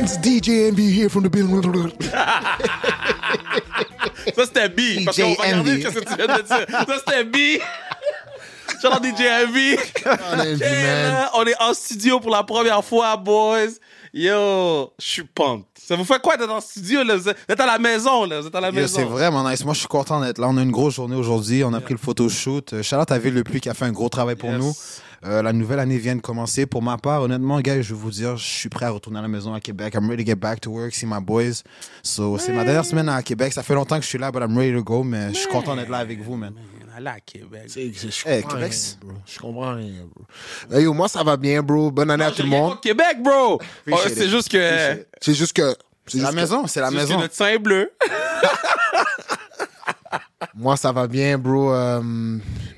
friends, DJ Envy here from the building. Ça, c'était B. Parce qu'on va regarder Envy. ce que tu viens de dire. Ça, c'était B. Shout out DJ Envy. Man. on est en studio pour la première fois, boys. Yo, je suis pumped. Ça vous fait quoi d'être en studio, là? Vous êtes à la maison, là. Vous êtes à la Yo, maison. C'est vraiment nice. Moi, je suis content d'être là. On a une grosse journée aujourd'hui. On a pris le photoshoot. À Ville Le Puy qui a fait un gros travail pour Yes. nous. Euh, la nouvelle année vient de commencer. Pour ma part, honnêtement, gars, je vais vous dire, je suis prêt à retourner à la maison à Québec. I'm ready to get back to work, see my boys. So, c'est ma dernière semaine à Québec. Ça fait longtemps que je suis là, but I'm ready to go. Mais je suis content d'être là avec vous, man. À Québec. C'est- Je Hey, comprends Québec, rien, bro. Je comprends rien, bro. Hey, yo, moi, ça va bien, bro. Bonne année à tout le monde. Québec, bro. Oh, c'est it. juste que. C'est juste que. C'est C'est la maison, c'est la c'est juste que maison. notre sein bleu. Moi, ça va bien, bro. Euh,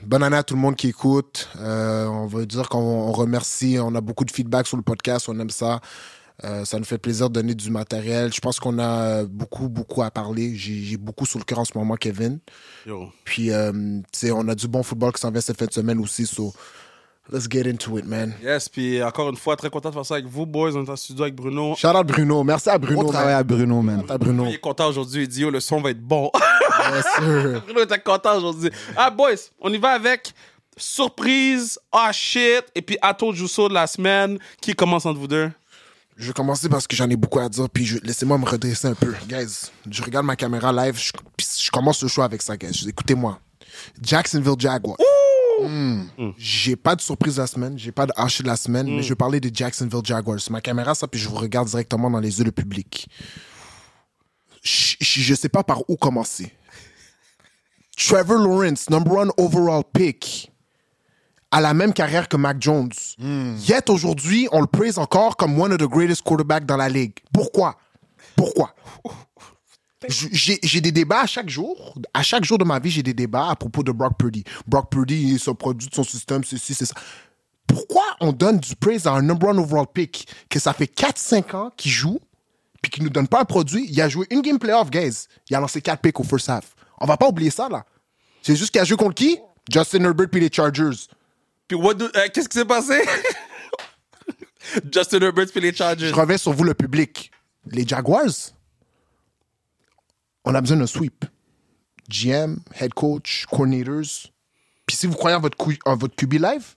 bonne année à tout le monde qui écoute. Euh, on veut dire qu'on on remercie. On a beaucoup de feedback sur le podcast. On aime ça. Euh, ça nous fait plaisir de donner du matériel. Je pense qu'on a beaucoup, beaucoup à parler. J'ai beaucoup sur le cœur en ce moment, Kevin. Yo. Puis, euh, tu sais, on a du bon football qui s'en vient cette fin de semaine aussi. So, let's get into it, man. Yes, puis encore une fois, très content de faire ça avec vous, boys. On est en studio avec Bruno. Shout out Bruno. Merci à Bruno. Gros travail man. à Bruno, man. À Bruno. Il est content aujourd'hui. Il dit, yo, le son va être bon. Yes, sir. Bruno était content aujourd'hui. Ah, boys, on y va avec surprise, ah shit, et puis Ato Jusso de la semaine. Qui commence entre vous deux? Je vais commencer parce que j'en ai beaucoup à dire, puis je- laissez-moi me redresser un peu. Guys, je regarde ma caméra live, je, puis je commence le show avec ça, guys. Écoutez-moi. Jacksonville Jaguars. Hmm. J'ai pas de surprise la semaine, j'ai pas de haché de la semaine, mais je vais parler des Jacksonville Jaguars. Ma caméra, ça, puis je vous regarde directement dans les yeux, le public. Je, je sais pas par où commencer. Trevor Lawrence, number one overall pick, a la même carrière que Mac Jones. Yet aujourd'hui, on le praise encore comme one of the greatest quarterbacks dans la ligue. Pourquoi? Pourquoi? J'ai des débats à chaque jour. À chaque jour de ma vie, j'ai des débats à propos de Brock Purdy. Brock Purdy, il se produit de son système, ceci, c'est ça. Pourquoi on donne du praise à un number one overall pick que ça fait 4-5 ans qu'il joue puis qu'il nous donne pas un produit? Il a joué une game playoff, guys. Il a lancé 4 picks au first half. On va pas oublier ça, là. C'est juste qu'il a joué contre qui? Justin Herbert puis les Chargers. Puis what do- euh, qu'est-ce qui s'est passé? Justin Herbert puis les Chargers. Je reviens sur vous, le public. Les Jaguars, on a besoin d'un sweep. GM, head coach, coordinators. Puis si vous croyez en votre, en votre QB live,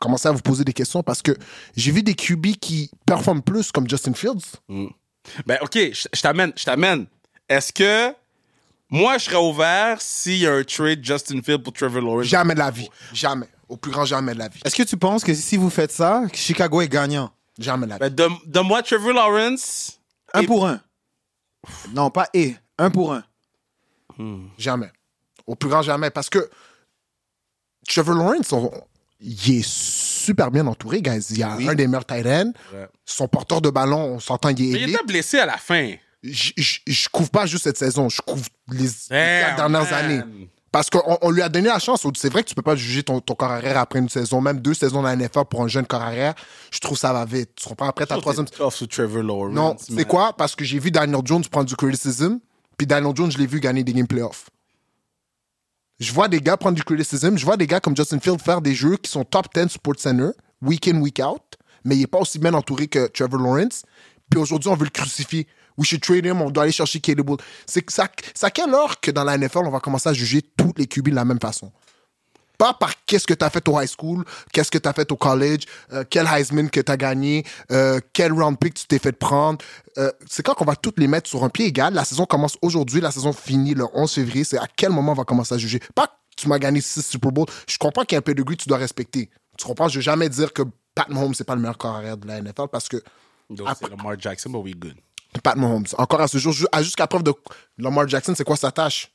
commencez à vous poser des questions parce que j'ai vu des QB qui performent plus comme Justin Fields. Ben, OK, je t'amène, je t'amène. Est-ce que moi, je serais ouvert s'il y a un trade Justin Field pour Trevor Lawrence? Jamais de la vie. Jamais. Au plus grand jamais de la vie. Est-ce que tu penses que si vous faites ça, Chicago est gagnant? Jamais de la vie. Ben, donne- donne-moi Trevor Lawrence. Un Et- pour un. Non, pas et. Un pour un. Jamais. Au plus grand jamais. Parce que Trevor Lawrence, on- il est super bien entouré, guys. Il y a un des meilleurs tight ends. Ouais. Son porteur de ballon, on s'entend, il est Mais il était blessé à la fin. je, je, je couvre pas juste cette saison, je couvre les, les Damn, quatre dernières man. années. Parce qu'on on lui a donné la chance. C'est vrai que tu peux pas juger ton, ton corps arrière après une saison, même deux saisons dans la NFL pour un jeune corps arrière. Je trouve ça va vite. Tu comprends? Après ta troisième. Trevor Lawrence. Non, c'est quoi? Parce que j'ai vu Daniel Jones prendre du criticism, puis Daniel Jones, je l'ai vu gagner des game playoffs. Je vois des gars prendre du criticism, je vois des gars comme Justin Field faire des jeux qui sont top 10 Sports Center, week in, week out, mais il est pas aussi bien entouré que Trevor Lawrence. Puis aujourd'hui, on veut le crucifier. We should trade him, on doit aller chercher Caleb Bull. C'est ça, à quelle heure que dans la NFL, on va commencer à juger tous les QB de la même façon? Pas par qu'est-ce que tu as fait au high school, qu'est-ce que tu as fait au college, euh, quel Heisman que tu as gagné, euh, quel round pick tu t'es fait prendre. Euh, c'est quand qu'on va toutes les mettre sur un pied égal. La saison commence aujourd'hui, la saison finit le 11 février. C'est à quel moment on va commencer à juger? Pas que tu m'as gagné 6 Super Bowl. Je comprends qu'il y a un pedigree que tu dois respecter. Tu comprends? Je vais jamais dire que Pat Mahomes, c'est pas le meilleur corps arrière de la NFL parce que Donc, c'est Lamar Jackson, but we good. Pat Mahomes, encore à ce jour, jusqu'à preuve de Lamar Jackson, c'est quoi sa tâche?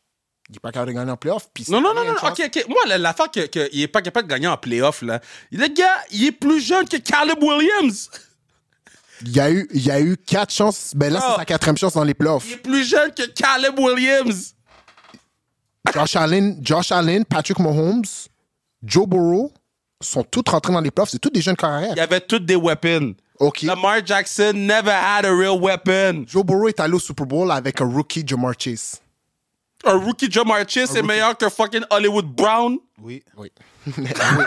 Il est pas capable de gagner en playoff. Non, non, non, non. OK, OK. Moi, la- l'affaire qu'il que, il est pas capable de gagner en playoff, là. Le gars, il est plus jeune que Caleb Williams. Il y a eu, il y a eu quatre chances. Ben là, Oh. c'est sa quatrième chance dans les playoffs. Il est plus jeune que Caleb Williams. Josh Allen, Josh Allen, Patrick Mahomes, Joe Burrow sont tous rentrés dans les playoffs. C'est tous des jeunes carrières. Il y avait toutes des weapons. OK. Lamar Jackson never had a real weapon. Joe Burrow est allé au Super Bowl avec un rookie Jamar Chase. Un rookie Jamar Chase est meilleur que fucking Hollywood Brown. Oui. Oui.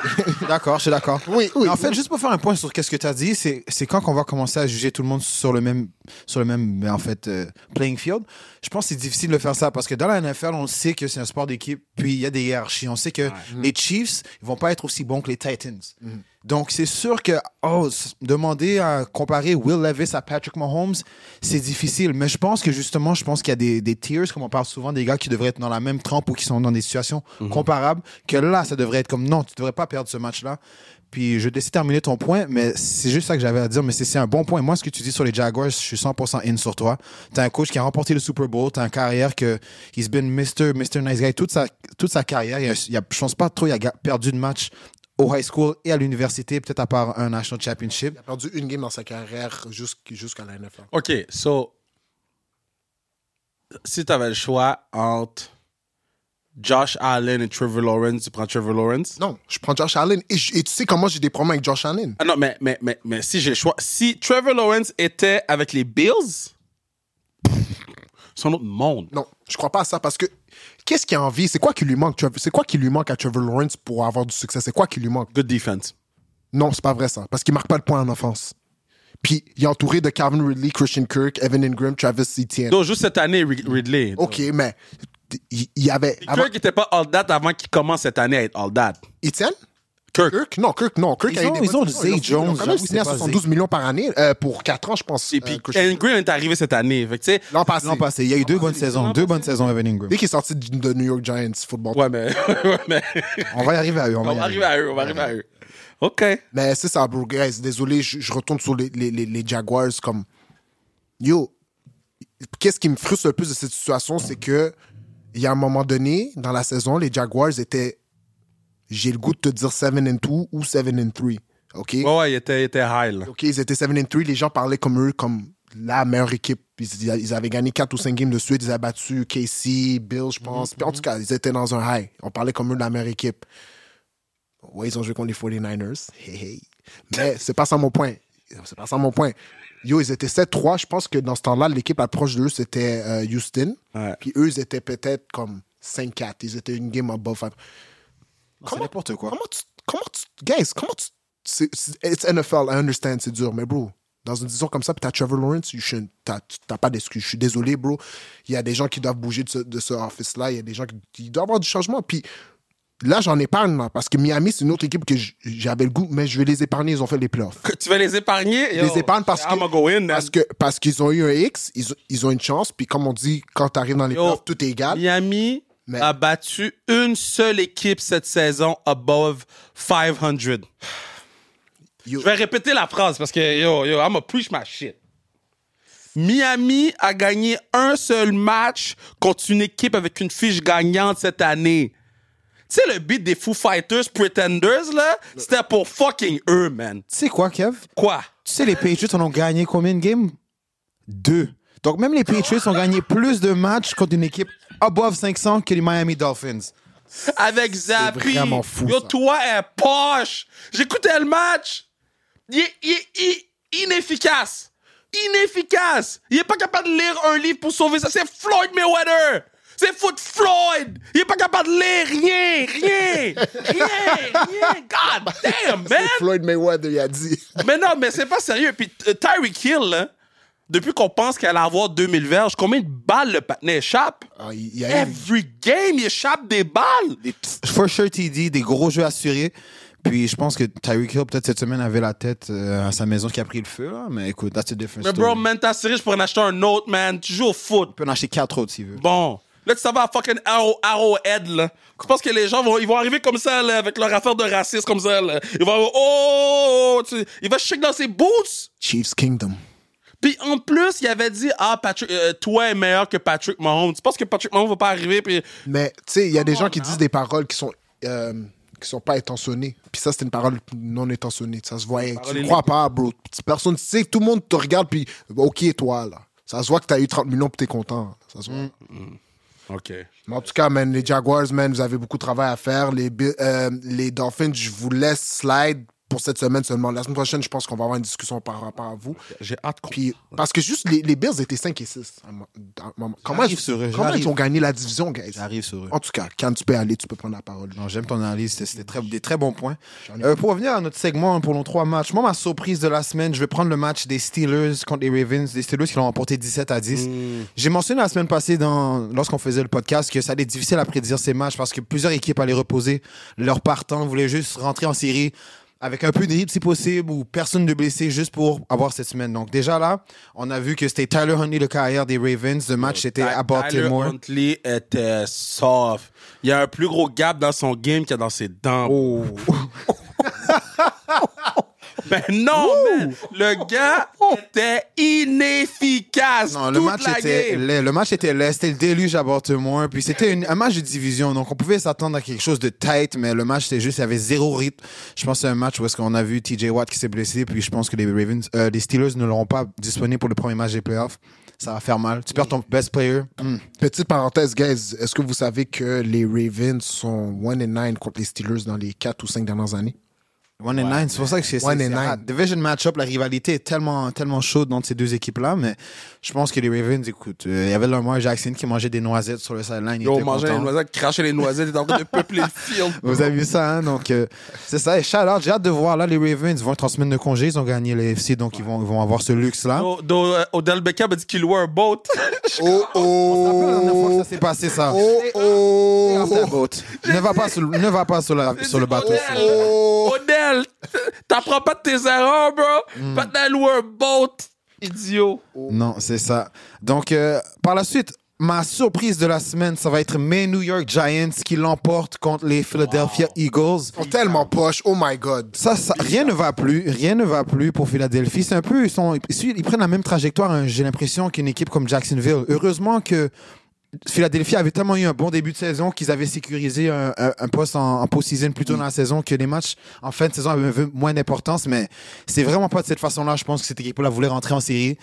D'accord, je suis d'accord. Oui, en fait, juste pour faire un point sur ce que tu as dit, c'est c'est quand qu'on va commencer à juger tout le monde sur le même, sur le même en fait, euh, playing field. Je pense que c'est difficile de faire ça parce que dans la NFL, on sait que c'est un sport d'équipe, puis il y a des hiérarchies. On sait que les Chiefs ils vont pas être aussi bons que les Titans. Donc, c'est sûr que oh, demander à comparer Will Levis à Patrick Mahomes, c'est difficile. Mais je pense que justement, je pense qu'il y a des, des tiers, comme on parle souvent, des gars qui devraient être dans la même trempe ou qui sont dans des situations comparables, que là, ça devrait être comme non, tu devrais pas perdre ce match-là. Puis je te laisser terminer ton point, mais c'est juste ça que j'avais à dire. Mais c'est c'est un bon point. Moi, ce que tu dis sur les Jaguars, je suis 100% in sur toi. T'as un coach qui a remporté le Super Bowl, t'as une carrière que he's been Mr. Mr. Nice Guy toute sa, toute sa carrière. Il y a, il a- je pense pas trop, il a perdu de match au high school et à l'université, peut-être à part un national championship. Il a perdu une game dans sa carrière jusqu'- jusqu'à la NFL. OK, so. Si tu avais le choix entre Josh Allen et Trevor Lawrence, tu prends Trevor Lawrence? Non, je prends Josh Allen. Et, je- et tu sais comment j'ai des problèmes avec Josh Allen? Ah non, mais, mais, mais, mais si j'ai le choix. Si Trevor Lawrence était avec les Bills, c'est un autre monde. Non, je crois pas à ça parce que qu'est-ce qu'il a envie? C'est quoi qui lui manque? C'est quoi qui lui manque à Trevor Lawrence pour avoir du succès? C'est quoi qui lui manque? Good defense. Non, c'est pas vrai ça. Parce qu'il marque pas de points en offense. Puis il est entouré de Calvin Ridley, Christian Kirk, Evan Ingram, Travis Etienne. Donc, juste cette année, Rid- Ridley. Ok, mais il il y avait. Kirk n'était pas all that avant qu'il commence cette année à être all that. Etienne? Kirk. Kirk? Non, Kirk, non. Kirk Ils a ont- des ils ont. Zay Ils ont- Jones, Ils ont quand même signé à c'est pas 72 millions par année euh, pour 4 ans, je pense. Et puis, euh, Christian- Green est arrivé cette année. Fait que, L'an passé. L'an passé, il y a eu deux bonnes saisons. Deux bonnes saisons, Evan Ingram. Dès qu'il est sorti de New York Giants football. ouais, mais, On va y arriver à eux. On va arriver à eux, on va arriver à eux. OK. Mais c'est ça, bro. Guys, désolé, je, je retourne sur les, les, les, les Jaguars comme. Yo, qu'est-ce qui me frustre le plus de cette situation, c'est que il y a un moment donné, dans la saison, les Jaguars étaient. J'ai le goût de te dire 7 and 2 ou 7 and 3. OK? Ouais, ouais, il était, il était high, là. OK, ils étaient 7 and 3. Les gens parlaient comme eux, comme la meilleure équipe. Ils, ils avaient gagné 4 ou 5 games de suite. Ils avaient battu Casey, Bill, je pense. Puis en tout cas, ils étaient dans un high. On parlait comme eux de la meilleure équipe. Ouais, ils ont joué contre les 49ers. Hey, hey. Mais c'est pas ça mon point. C'est pas ça mon point. Yo, ils étaient 7-3. Je pense que dans ce temps-là, l'équipe la proche d'eux, c'était euh, Houston. Ouais. Puis eux, ils étaient peut-être comme 5-4. Ils étaient une game above 5. C'est n'importe quoi. Comment tu. Comment tu. Guys, comment tu. c'est- c'est- It's NFL, I understand, c'est dur, mais bro, dans une décision comme ça, puis t'as Trevor Lawrence, you shouldn't- t'as t'as pas d'excuse. Je suis désolé, bro. Il y a des gens qui doivent bouger de ce, de ce office-là. Il y a des gens qui. Il doit y avoir du changement. Puis là, j'en épargne, là, parce que Miami, c'est une autre équipe que j'avais le goût, mais je vais les épargner. Ils ont fait les playoffs. Que tu vas les épargner? Je les épargne parce que. I'm gonna go in, man. parce que parce qu'ils ont eu un X, ils, ont- ils ont une chance. Puis comme on dit, quand t'arrives dans les Yo, playoffs, tout est égal. Miami Mais- a battu une seule équipe cette saison above 500. Yo. Je vais répéter la phrase parce que, yo, yo, I'm gonna preach my shit. Miami a gagné un seul match contre une équipe avec une fiche gagnante cette année. Tu sais, le beat des Foo Fighters Pretenders, là, c'était pour fucking eux, man. Tu sais quoi, Kev? Quoi? Tu sais, les Patriots, on ont gagné combien de games? Deux. Donc, même les Patriots ont gagné plus de matchs contre une équipe above 500 que les Miami Dolphins. Avec Zappi. vraiment fou, Yo, ça. toi, est poche. J'écoutais le match. Il est, il est- il est inefficace. Inefficace. Il est pas capable de lire un livre pour sauver ça. C'est Floyd Mayweather. C'est foot Floyd. Il est pas capable de lire rien. Rien. Rien. Rien. God damn, man. Floyd Mayweather, il a dit. Mais non, mais c'est pas sérieux. Puis euh, Tyreek Hill, là, depuis qu'on pense qu'elle allait avoir 2000 verges, combien de balles le patinet échappe? Ah, il il y a eu. Every game, il échappe des balles. Des for sure TD, des gros jeux assurés. Puis je pense que Tyreek Hill, peut-être cette semaine, avait la tête euh, à sa maison qui a pris le feu. Là. Mais écoute, that's a different Mais story. bro, man, t'as serré, je pourrais en acheter un autre, man. Tu joues au foot. Tu peux en acheter quatre autres s'il veut. Bon. Là, tu s'en vas à fucking Arrow, Arrowhead, là. Tu penses que les gens vont, ils vont arriver comme ça, là, avec leur affaire de racisme, comme ça, là. Ils vont, oh, tu- il va shake dans ses boots. Chiefs Kingdom. Puis en plus, il avait dit, ah, Patrick, euh, toi est meilleur que Patrick Mahomes. Tu penses que Patrick Mahomes va pas arriver, puis Mais tu sais, il y a des gens qui disent des paroles qui sont euh, qui sont pas intentionnées. Puis ça, c'était une parole non intentionnée. Ça se voyait. Tu ne crois pas, bro. Personne, tu sais, tout le monde te regarde, puis OK, toi, là. Ça se voit que tu as eu 30 millions, puis t'es content. Ça se voit. OK. Mais en tout cas, man, les Jaguars, man, vous avez beaucoup de travail à faire. Les, euh, les Dolphins, je vous laisse slide pour cette semaine seulement. La semaine prochaine, je pense qu'on va avoir une discussion par rapport à vous. J'ai hâte qu'on. Puis, parce que juste les, les Bills étaient 5 et 6. à un moment- à un moment. Comment, ils- sur eux, comment ils ont gagné la division, guys? J'arrive sur eux. En tout cas, quand tu peux aller, tu peux prendre la parole. Non, j'aime ton analyse, c'était très, des très bons points. Euh, pour revenir à notre segment hein, pour nos trois matchs, moi, ma surprise de la semaine, je vais prendre le match des Steelers contre les Ravens, des Steelers qui l'ont remporté 17 à 10. Mm. J'ai mentionné la semaine passée, dans, lorsqu'on faisait le podcast, que ça allait être difficile à prédire ces matchs parce que plusieurs équipes allaient reposer leurs partants, voulaient juste rentrer en série avec un peu d'hit si possible ou personne de blessé juste pour avoir cette semaine. Donc déjà là, on a vu que c'était Tyler Huntley, le carrière des Ravens. Le match était à Baltimore. Tyler Huntley était soft. Il y a un plus gros gap dans son game qu'il y a dans ses dents. Oh. Ben non, man. Le gars était inefficace. Non, le toute match la était game. laid. Le match était laid. C'était le déluge à Baltimore. Puis c'était une- un match de division. Donc on pouvait s'attendre à quelque chose de tight, mais le match c'était juste, il y avait zéro rythme. Je pense que c'est un match où est-ce qu'on a vu TJ Watt qui s'est blessé. Puis je pense que les Ravens, euh, les Steelers ne l'auront pas disponible pour le premier match des playoffs. Ça va faire mal. Tu perds ton best player. Hmm. Petite parenthèse, guys. Est-ce que vous savez que les Ravens sont 1 and 9 contre les Steelers dans les 4 ou 5 dernières années? One and nine, c'est pour ça que c'est One c'est- and c'est nine. hot. Division match-up, la rivalité est tellement, tellement chaude entre ces deux équipes-là, mais je pense que les Ravens, écoute, euh, il y avait Lamar Jackson qui mangeait des noisettes sur le sideline. il Ils ont était mangé les content. noisettes, craché les noisettes, ils étaient en train de peupler le field. Vous avez vu ça, hein? Donc, euh, c'est ça. Et j'ai hâte de voir. Là, les Ravens vont être en semaine de congé. Ils ont gagné les FC, donc ils, vont, ils vont avoir ce luxe-là. Euh, Odell Beckham a dit qu'il louait un boat. Oh On se rappelle la dernière fois que oh! ça s'est passé, ça. Oh oh! boat. Ne va pas sur, le- ne va pas sur, la- sur le bateau. Odell, Oh! T'apprends pas de tes erreurs, bro. Hmm. Pas louer un boat. Idiot. Non, c'est ça. Donc, euh, par la suite, ma surprise de la semaine, ça va être mes New York Giants qui l'emportent contre les Philadelphia Eagles. Ils sont tellement poches. Oh my god. Ça, ça- rien ne va plus, rien ne va plus pour Philadelphie. C'est un peu, ils, sont, ils, suivent- ils prennent la même trajectoire, hein, j'ai l'impression, qu'une équipe comme Jacksonville. Heureusement que Philadelphie avait tellement eu un bon début de saison qu'ils avaient sécurisé un, un- un poste en, en post-season plus tôt dans la saison que les matchs en fin de saison avaient moins d'importance. Mais c'est vraiment pas de cette façon-là. Je pense que cette équipe-là voulait rentrer en série.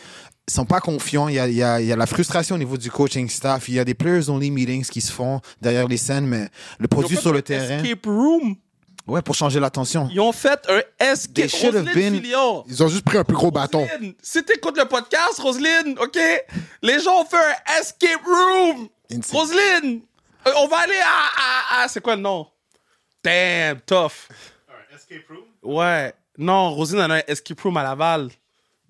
Ils sont pas confiants. Il y a, il y a- il y a la frustration au niveau du coaching staff. Il y a des players-only meetings qui se font derrière les scènes, mais le produit sur le terrain, Escape room. Ouais, pour changer l'attention. Ils ont fait un should have Roselyne been- Filion. Ils ont juste pris un plus gros bâton. Roselyne, Si t'écoutes le podcast, Roselyne, OK? Les gens ont fait un escape room. Insane. Roselyne, euh, on va aller à... à- à- c'est quoi le nom? Damn, tough. Un escape room? Ouais. Non, Roselyne en a un escape room à Laval.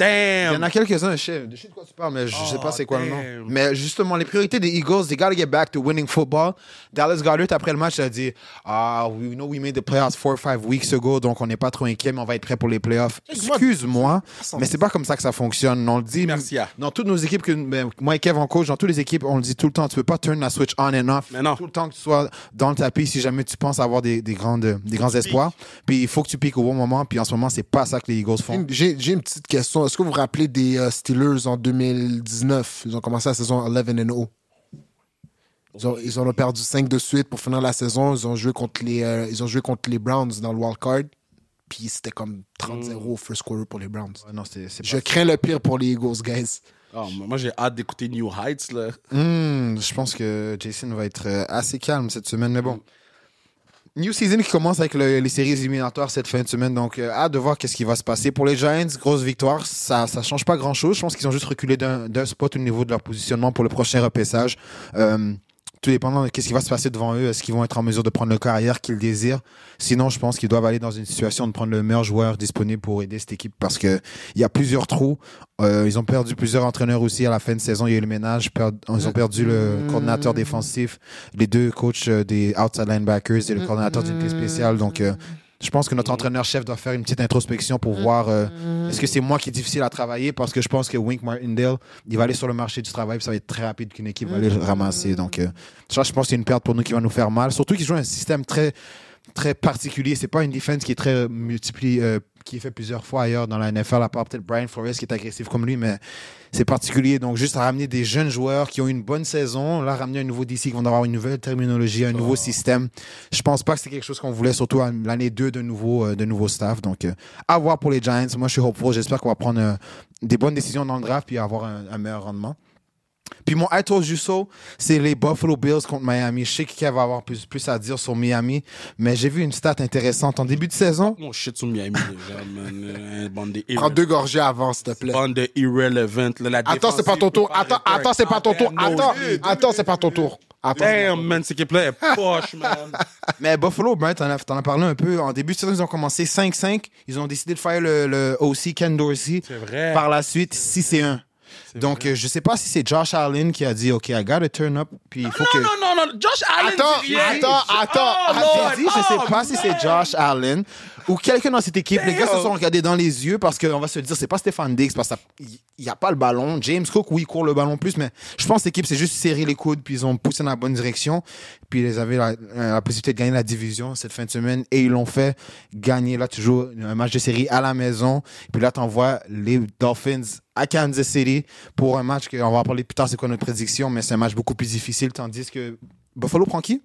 Il y en Damn. a quelques-uns, je sais, je sais de quoi tu parles, mais je sais Oh, pas c'est quoi le nom. damn. Mais justement, les priorités des Eagles, they gotta get back to winning football. Dallas Goddard, après le match, a dit Ah, we know we made the playoffs four or five weeks ago, donc on n'est pas trop inquiet, mais on va être prêt pour les playoffs. Excuse-moi, mais c'est pas comme ça que ça fonctionne. On le dit Merci, ah. dans toutes nos équipes, que ben, moi et Kev en coach, dans toutes les équipes, on le dit tout le temps tu peux pas turn la switch on and off. Mais non. Tout le temps que tu sois dans le tapis si jamais tu penses avoir des, des, grandes, des grands espoirs. Puis il faut que tu piques au bon moment, puis en ce moment, c'est pas ça que les Eagles font. J'ai j'ai une petite question. Est-ce que vous vous rappelez des euh, Steelers en 2019? Ils ont commencé la saison 11 and 0. Ils ont, ils en ont perdu 5 de suite pour finir la saison. Ils ont joué contre les, euh, ils ont joué contre les Browns dans le wild card. Puis c'était comme 30-0 first quarter pour les Browns. Ouais, non, c'est c'est Je crains le pire pour les Eagles, guys. Oh, moi, j'ai hâte d'écouter New Heights, là. Hmm, je pense que Jason va être euh, assez calme cette semaine, mais bon. New season qui commence avec le- les séries éliminatoires cette fin de semaine, donc euh, hâte de voir qu'est-ce qui va se passer. Pour les Giants, grosse victoire, ça ça change pas grand-chose. Je pense qu'ils ont juste reculé d'un spot au niveau de leur positionnement pour le prochain repaissage. Euh, tout dépendant de qu'est-ce qui va se passer devant eux, est-ce qu'ils vont être en mesure de prendre le carrière qu'ils désirent? Sinon, je pense qu'ils doivent aller dans une situation de prendre le meilleur joueur disponible pour aider cette équipe parce que il y a plusieurs trous. Euh, ils ont perdu plusieurs entraîneurs aussi à la fin de saison. Il y a eu le ménage. Ils ont perdu le coordinateur défensif, les deux coachs euh, des outside linebackers et le coordinateur d'unité spéciale. Donc, euh, je pense que notre entraîneur-chef doit faire une petite introspection pour voir euh, est-ce que c'est moi qui est difficile à travailler? Parce que je pense que Wink Martindale, il va aller sur le marché du travail puis ça va être très rapide qu'une équipe va aller le ramasser. Donc, euh, ça, je pense que c'est une perte pour nous qui va nous faire mal. Surtout qu'ils jouent un système très très particulier. C'est pas une défense qui est très multipliée, euh, qui est fait plusieurs fois ailleurs dans la NFL, à part peut-être Brian Flores qui est agressif comme lui, mais c'est particulier. Donc, juste à ramener des jeunes joueurs qui ont une bonne saison, là, ramener un nouveau DC qui vont avoir une nouvelle terminologie, un nouveau système. Je pense pas que c'est quelque chose qu'on voulait, surtout l'année 2 de nouveau, euh, de nouveau staff. Donc, euh, à voir pour les Giants. Moi, je suis hopeful. J'espère qu'on va prendre euh, des bonnes décisions dans le draft puis avoir un, un meilleur rendement. Puis mon I told you so, c'est les Buffalo Bills contre Miami. Je sais qu'il va avoir plus, plus à dire sur Miami, mais j'ai vu une stat intéressante en début de saison. Mon shit sur Miami, déjà, man. Bande de Prends deux gorgées avant, s'il te plaît. Bande de irrelevant. la Attends, c'est pas ton tour. Attends, attends, c'est pas ton tour. Attends, attends, c'est pas ton tour. Attends. Damn, man, cette équipe-là est poche, man. Mais Buffalo, ben, t'en as, t'en as parlé un peu. En début de saison, ils ont commencé 5-5. Ils ont décidé de faire le, le OC Ken Dorsey. C'est vrai. Par la suite, 6 et 1. Donc, euh, je sais pas si c'est Josh Allen qui a dit, OK, I gotta turn up. Puis il faut que. Non, non, non, non. Josh Allen Attends, dit attends, attends. Oh, J'ai Lord. dit, je sais Oh, pas si c'est. Josh Allen ou quelqu'un dans cette équipe. Les gars se sont regardés dans les yeux parce qu'on va se dire, c'est pas Stéphane Diggs parce qu'il n'y a pas le ballon. James Cook, oui, il court le ballon plus, mais je pense que l'équipe s'est juste serré les coudes puis ils ont poussé dans la bonne direction. Puis ils avaient la, la possibilité de gagner la division cette fin de semaine et ils l'ont fait gagner. Là, tu joues un match de série à la maison. Puis là, t'envoies les Dolphins à Kansas City pour un match qu'on va en parler plus tard, c'est quoi notre prédiction, mais c'est un match beaucoup plus difficile. Tandis que Buffalo prend qui?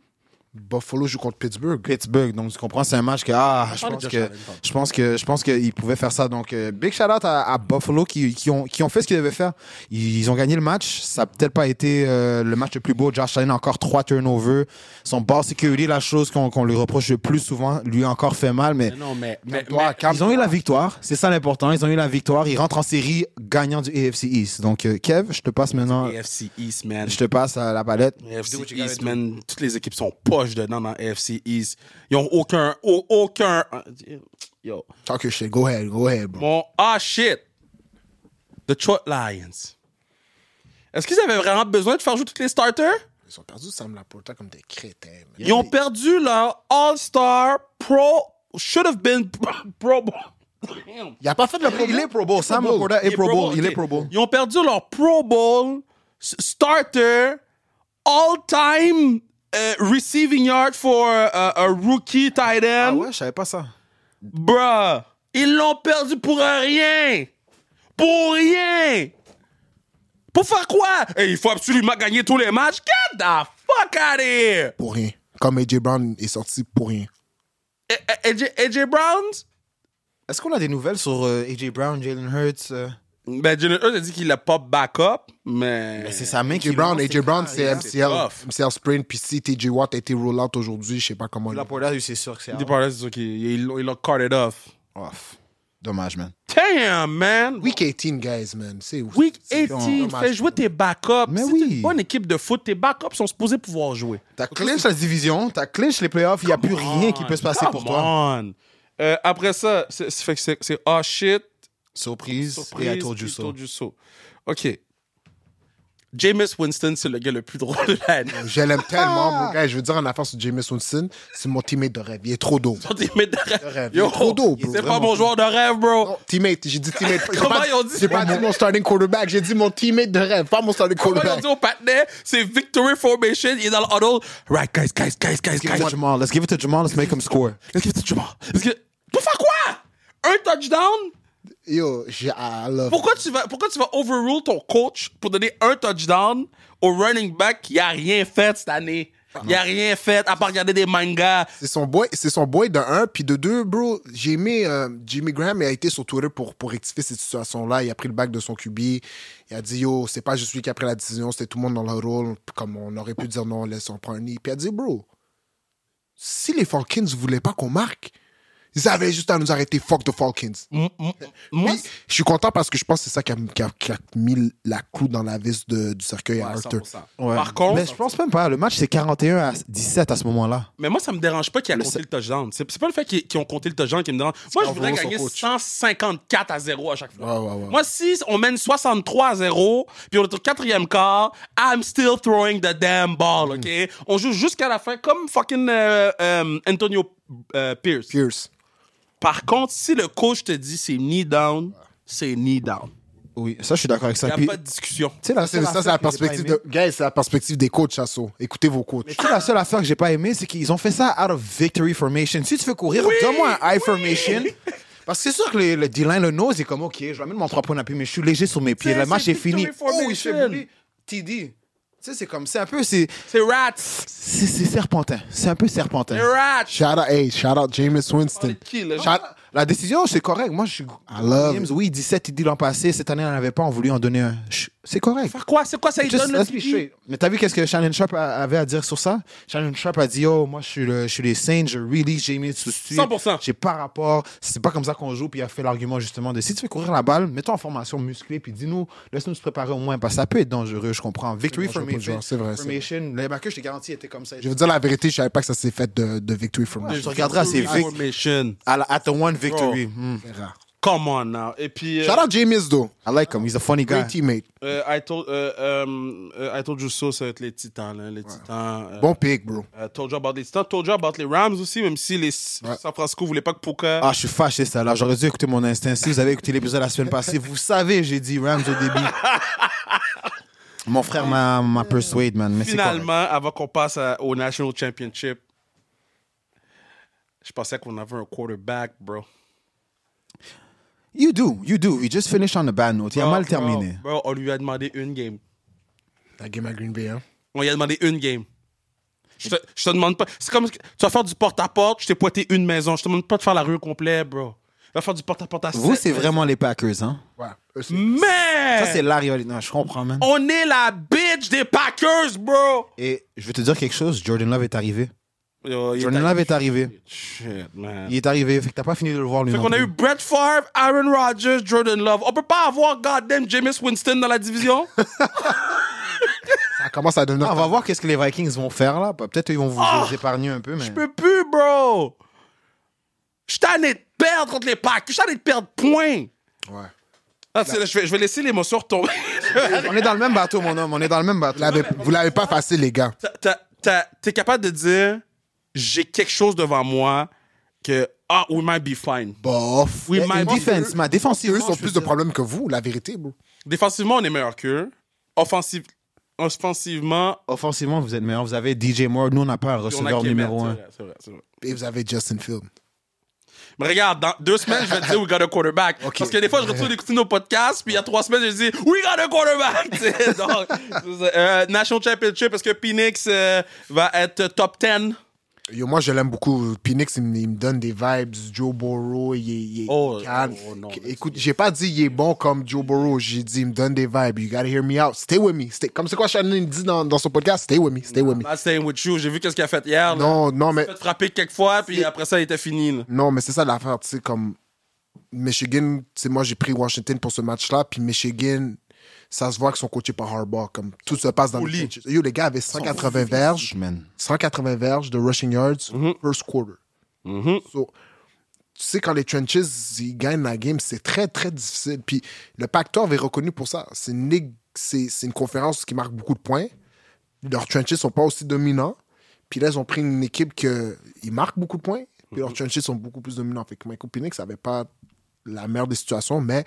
Buffalo joue contre Pittsburgh. Pittsburgh. Donc, tu comprends, c'est un match que, ah, je pense que, je pense que, je pense qu'ils pouvaient faire ça. Donc, euh, big shout out à, à Buffalo qui, qui ont, qui ont fait ce qu'ils devaient faire. Ils, ils ont gagné le match. Ça n'a peut-être pas été euh, le match le plus beau. Josh Allen a encore trois turnovers. Son ball security, la chose qu'on qu'on lui reproche le plus souvent, lui a encore fait mal, mais Mais Non, mais. mais, Toi, mais- calme. ils ont eu la victoire. C'est ça l'important. Ils ont eu la victoire. Ils rentrent en série gagnant du AFC East. Donc, euh, Kev, je te passe maintenant, AFC East, man. je te passe à la palette. AFC East, man. Toutes les équipes sont poches dedans dans AFC East. Ils ont aucun. au- aucun. Yo. Talk your shit. Go ahead, go ahead, bro. Mon. Ah, shit. Detroit Lions. Est-ce qu'ils avaient vraiment besoin de faire jouer tous les starters? Ils ont perdu Sam Laporta comme des crétins. man. Ils ont perdu leur All-Star Pro. Should have been Pro Bowl. Il a pas fait de la Pro Il Bowl. est Pro Bowl. Sam. Laporta est Pro Bowl. Il est Pro Bowl. Ils ont perdu leur Pro Bowl starter, all-time euh, receiving yard for uh, a rookie tight Ah end. ouais, je savais pas ça. Bruh, ils l'ont perdu pour rien. Pour rien. Pour faire quoi? Et il faut absolument gagner tous les matchs. Get the fuck out of here. Pour rien. Comme AJ Brown est sorti pour rien. AJ, AJ Brown? Est-ce qu'on a des nouvelles sur euh, AJ Brown, Jalen Hurts euh? Ben, Jalen Hurts a dit qu'il a pas backup, mais... Mais c'est sa main qui AJ Brown, AJ Brown, c'est carrière. MCL. MCL sprain. Puis si TJ Watt a été roll out aujourd'hui, je sais pas comment. La Laporta, c'est sûr que c'est là, c'est sûr qu'il il, il a carted off. Off. Dommage, man. Damn, man. Week 18, guys, man. C'est où? Week c'est- 18, dommage. fais jouer tes backups. Mais Si oui. une bonne équipe de foot, tes backups sont supposés pouvoir jouer. T'as clinch la division, t'as clinch les playoffs, il n'y a plus rien qui peut se passer pour toi. toi. Euh, après ça, c'est c'est- fait que c'est c'est oh shit. Surprise, Surprise, et I told you puis so. told you so. OK. Jameis Winston, c'est le gars le plus drôle de l'année. Je l'aime tellement, mon gars. Je veux dire en affaire sur Jameis Winston, c'est mon teammate de rêve. Il est trop doux. Son teammate de rêve. rêve. Yo, Il est trop doux, bro. C'est pas mon joueur de rêve, bro. Non, teammate, j'ai dit teammate. Comment pas- ils ont dit? J'ai pas dit mon starting quarterback, j'ai dit mon teammate de rêve, pas mon starting Comment ils ont quarterback. dit au patinet, c'est victory formation, il est dans le huddle. Right, guys, guys, guys, guys, Let's give it guys. to Jamal. Let's give it to Jamal. Let's make him score. Let's give it to Jamal. Let's give- Pour faire quoi? Un touchdown? Yo, j'ai, I love. Pourquoi tu vas, pourquoi tu vas overrule ton coach pour donner un touchdown au running back qui a rien fait cette année? Il a rien fait à part regarder des mangas. C'est son boy, c'est son boy de un, puis de deux, bro. J'ai aimé euh, Jimmy Graham, il a été sur Twitter pour, pour rectifier cette situation-là. Il a pris le bac de son QB. Il a dit, yo, c'est pas juste lui qui a pris la décision, c'était tout le monde dans le rôle. Comme on aurait pu dire non, laisse on prend un nid. Puis il a dit, bro, si les Falcons voulaient pas qu'on marque, ils avaient juste à nous arrêter. Fuck the Falcons. M- m- Moi, Puis, je suis content parce que je pense que c'est ça qui a, qui a- qui a mis la clou dans la vis de- du cercueil à Arthur. 100%. Ouais. Par contre, Mais je pense même pas. Le match, c'est 41 à 17 à ce moment-là. mais moi, ça me dérange pas qu'il a Le compté le touchdown. C'est pas le fait qu'ils qu'ils ont compté le touchdown qui me dérange. Moi, je voudrais gagner coach. 154 à 0 à chaque fois. Ouais, ouais, ouais. Moi, si on mène 63 à 0, puis on est au quatrième quart, I'm still throwing the damn ball, OK? On joue jusqu'à la fin comme fucking euh, euh, Antonio euh, Pierce. Pierce. Par contre, si le coach te dit c'est knee down, c'est knee down. Oui, ça, je suis d'accord avec Il ça. n'y a Puis, pas de discussion. tu sais, la Ça, c'est seule ça, c'est affaire la perspective de. Guys, c'est la perspective des coachs, Chasso. Écoutez vos coachs. Mais tu sais, la seule affaire que j'ai pas aimé, c'est qu'ils ont fait ça out of victory formation. Si tu fais courir, Oui, donne-moi un high oui. formation. Parce que c'est sûr que le, le D-line, le nose, est comme, OK, je vais mettre mon 3 points d'appui, mais je suis léger sur mes pieds. C'est- Le match c'est est fini. victory Oh, il se fait. TD. Tu sais, c'est comme, c'est un peu, c'est, C'est rats. c'est, c'est serpentin. C'est un peu serpentin. C'est rats. Shout out, hey, shout out Jameis Winston. Qui, là? Shout- La décision, c'est correct. Moi, je suis. love Williams, oui, 17 TD l'an passé. Cette année, on n'en avait pas. On voulait en donner un. C'est correct. Faire quoi? C'est quoi? Ça? Il Just donne le. Mais t'as vu qu'est-ce que Shannon Sharp a- avait à dire sur ça? Shannon Sharp a dit, oh, moi, je suis, le, je suis les Saints, je release Jamie sous 100%. J'ai pas rapport. C'est pas comme ça qu'on joue. Puis il a fait l'argument, justement, de si tu veux courir la balle, mets-toi en formation musclée, puis dis-nous, laisse-nous se préparer au moins, parce que ça peut être dangereux, je comprends. Victory le Formation. c'est vrai, c'est. Formation, les backers, je t'ai garanti, étaient comme ça. Je veux dire la vérité, je savais pas que ça s'est fait de, de victory from Je regarderai à ces vic- Formation. à la- at the one victory. Hmm. Come on now. Et puis, euh, Shout out James, though. I like him. He's a funny guy. Great teammate. euh, I, told, euh, euh, euh, I told you so, ça va être les Titans. Là, les Titans. euh, Bon pick, bro. euh, told you about les Titans. Told you about les Rams aussi, même si les San Francisco voulaient pas que Puka. Ah, je suis fâché, ça. Là, j'aurais dû écouter mon instinct. Si vous avez écouté l'épisode la semaine passée, vous savez, j'ai dit Rams au début. Mon frère m'a m'a persuade, man. Mais c'est correct. Finalement, avant qu'on passe à- au National Championship, je pensais qu'on avait un quarterback, bro. You do, you do. You just finished on a bad note. Il a Bro, mal terminé. Bro, on lui a demandé une game. La game à Green Bay, hein. On lui a demandé une game. Je te, je te demande pas. C'est comme. Tu vas faire du porte-à-porte, je t'ai pointé une maison. Je te demande pas de faire la rue au complet, bro. Tu vas faire du porte-à-porte à Vous, sept c'est maisons. vraiment les Packers, hein? Ouais. C'est- Mais! Ça, c'est la rivalité. Non, je comprends, man. On est la bitch des Packers, bro! Et je vais te dire quelque chose. Jordan Love est arrivé. Yo, est Jordan Love est arrivé. Shit, man. Il est arrivé. Fait que t'as pas fini de le voir, lui. Fait qu'on a eu Brett Favre, Aaron Rodgers, Jordan Love. On peut pas avoir goddamn Jameis Winston dans la division? Ça commence à devenir. Ah, on va voir qu'est-ce que les Vikings vont faire, là. Peut-être qu'ils vont vous Ah! épargner un peu, mais... Je peux plus, bro! Je tanné de perdre contre les Packers. Je tanné de perdre point. Ouais. Ah, je, vais, je vais laisser l'émotion retomber. On est dans le même bateau, mon homme. On est dans le même bateau. Vous l'avez- pas facile, les gars. T'es capable de dire, j'ai quelque chose devant moi que, ah, we might be fine. Bof. We might defense, ma défensive. Eux ont plus de problèmes que vous, la vérité, bro. Défensivement, on est meilleur qu'eux. Offensive... Offensivement, Offensivement, vous êtes meilleur. Vous avez DJ Moore. Nous, on n'a pas un receveur numéro un. vrai, c'est vrai, c'est vrai. Et vous avez Justin Field. Mais regarde, dans deux semaines, je vais te dire we got a quarterback. Parce que des fois, je retourne écouter nos podcasts, puis il y a trois semaines, je dis we got a quarterback. Donc. Euh, National Championship, est-ce que Phoenix euh, va être top 10? Yo, moi, je l'aime beaucoup. Phoenix, il, me- il me donne des vibes. Joe Burrow, il est, il Oh, calme. oh, non, Écoute, j'ai pas dit il est bon comme Joe Burrow. J'ai dit il me donne des vibes. You gotta hear me out. Stay with me. Stay- Comme c'est quoi Shannon dit dans, dans son podcast? Stay with me. Stay with me. Not staying with you. J'ai vu qu'est-ce qu'il a fait hier. là. Non, non, mais Il a fait frapper quelques fois, puis après ça, il était fini. là. Non, mais c'est ça l'affaire, tu sais, comme Michigan, tu sais, moi j'ai pris Washington pour ce match-là, puis Michigan, ça se voit qu'ils sont coachés par Harbaugh, comme tout se passe dans Au le. Yo, les gars avaient 180 verges, Man. 180 verges de rushing yards, first quarter. So, tu sais, quand les trenches, ils gagnent la game, c'est très, très difficile. Puis le Pac-12 est reconnu pour ça. C'est une ligue, une conférence qui marque beaucoup de points. Leurs trenches sont pas aussi dominants. Puis là, ils ont pris une équipe qui marque beaucoup de points. Puis leurs trenches sont beaucoup plus dominants. Fait que Michael Penix n'avait pas la meilleure des situations, mais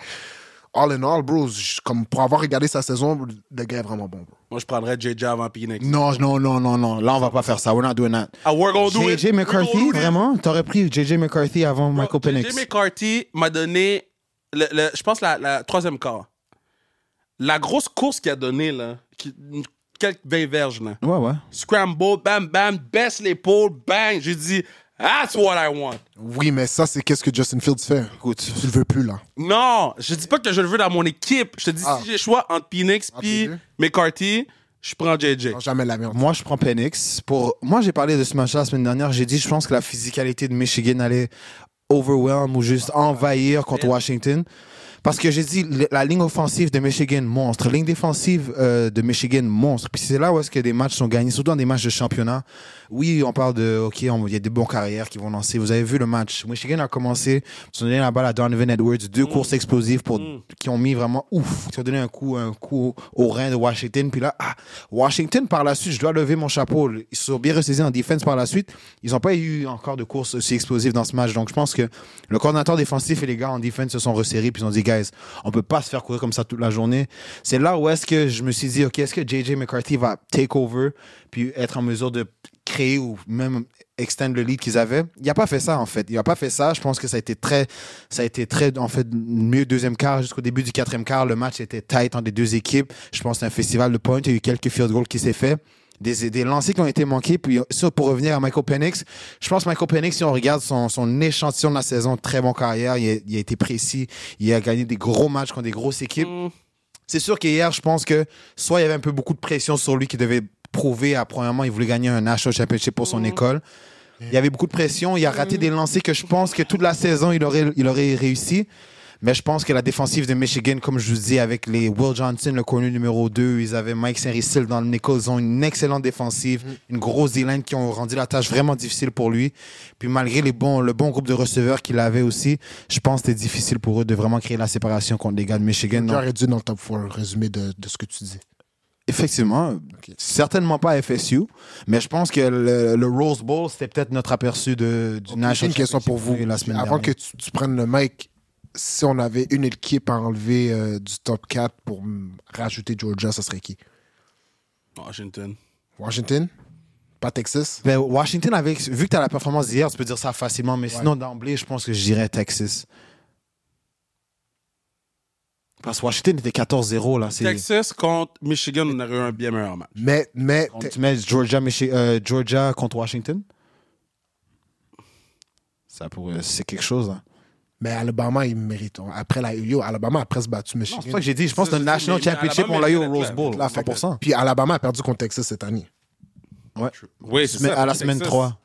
all in all, bro, comme pour avoir regardé sa saison, le gars est vraiment bon, bro. Moi, je prendrais JJ avant Phoenix. Non, non, non, non, non. Là, on va pas faire ça. We're not doing that. Ah, we're gonna do it. JJ We're McCarthy, gonna do it. vraiment? T'aurais pris JJ McCarthy avant Michael Bro, Penix. JJ McCarthy m'a donné, le, le- je pense, la, la troisième quart. La grosse course qu'il a donnée, là, qui, quelques 20 verges, là. Ouais, ouais. Scramble, bam, bam, baisse l'épaule, bang. J'ai dit, that's what I want. Oui, mais ça, c'est qu'est-ce que Justin Fields fait? Écoute, Tu le veux plus, là. Non, je dis pas que je le veux dans mon équipe. Je te dis, Ah. si j'ai le choix entre Phoenix Entre puis les deux? McCarthy, je prends JJ. Non, jamais la merde. moi, je prends Penix. Pour... Moi, j'ai parlé de ce match-là la semaine dernière. J'ai dit, je pense que la physicalité de Michigan allait overwhelm ou juste envahir contre Washington. Parce que j'ai dit, la ligne offensive de Michigan, monstre. Ligne défensive euh, de Michigan, monstre. Puis c'est là où est-ce que des matchs sont gagnés, surtout dans des matchs de championnat. Oui, on parle de, OK, il y a des bons carrières qui vont lancer. Vous avez vu le match. Michigan a commencé, ils ont donné la balle à Donovan Edwards, deux courses explosives pour, qui ont mis vraiment ouf, qui ont donné un coup, un coup au rein de Washington. Puis là, ah, Washington, par la suite, je dois lever mon chapeau. Ils se sont bien ressaisis en défense par la suite. Ils n'ont pas eu encore de courses aussi explosives dans ce match. Donc, je pense que le coordinateur défensif et les gars en défense se sont resserrés puis ils ont dit, guys, on peut pas se faire courir comme ça toute la journée. C'est là où est-ce que je me suis dit, OK, est-ce que JJ McCarthy va take over puis être en mesure de créer ou même extend le lead qu'ils avaient? Il n'a pas fait ça, en fait. Il n'a pas fait ça. Je pense que ça a été très, ça a été très, en fait, mieux deuxième quart jusqu'au début du quatrième quart. Le match était tight entre les deux équipes. Je pense que c'est un festival de points. Il y a eu quelques field goals qui s'est fait. Des, des lancers qui ont été manqués. Puis, ça, pour revenir à Michael Penix, je pense que Michael Penix, si on regarde son, son échantillon de la saison, très bon carrière. Il a, il a été précis. Il a gagné des gros matchs contre des grosses équipes. Mm. C'est sûr qu'hier, je pense que soit il y avait un peu beaucoup de pression sur lui qui devait prouver, à, premièrement, il voulait gagner un National Championship pour son école. Il y avait beaucoup de pression. Il a raté des lancers que je pense que toute la saison, il aurait, il aurait réussi. Mais je pense que la défensive de Michigan, comme je vous dis, avec les Will Johnson, le corner numéro 2, ils avaient Mike Saint-Ricil dans le nickel. Ils ont une excellente défensive, une grosse D-line qui ont rendu la tâche vraiment difficile pour lui. Puis malgré les bons, le bon groupe de receveurs qu'il avait aussi, je pense que c'était difficile pour eux de vraiment créer la séparation contre les gars de Michigan. Donc, J'aurais dû dans le top 4, résumé de, de ce que tu dis. Effectivement, certainement pas FSU, mais je pense que le, le Rose Bowl, c'était peut-être notre aperçu de, du J'ai National une question pour vous. Championship la semaine Avant que tu, tu prennes le mic, si on avait une équipe à enlever euh, du top 4 pour rajouter Georgia, ça serait qui? Washington. Washington? Pas Texas? Ben, Washington, avec, vu que tu as la performance d'hier, tu peux dire ça facilement, mais sinon, d'emblée, je pense que je dirais Texas. Parce que Washington était 14-0, là. Texas contre Michigan, on aurait eu un bien meilleur match. Mais, mais Quand tu mets Georgia, Michi- euh, Georgia contre Washington, ça pourrait, c'est quelque chose. Hein. Mais Alabama, ils méritent. Après la yo, Alabama a presque battu Michigan. c'est pas que j'ai dit. Je pense que le National Championship, on l'a eu au Rose Bowl, Là, à fait que- 100%. Puis Alabama a perdu contre Texas cette année. Ouais. Oui, c'est Mais ça. à la Texas. semaine 3.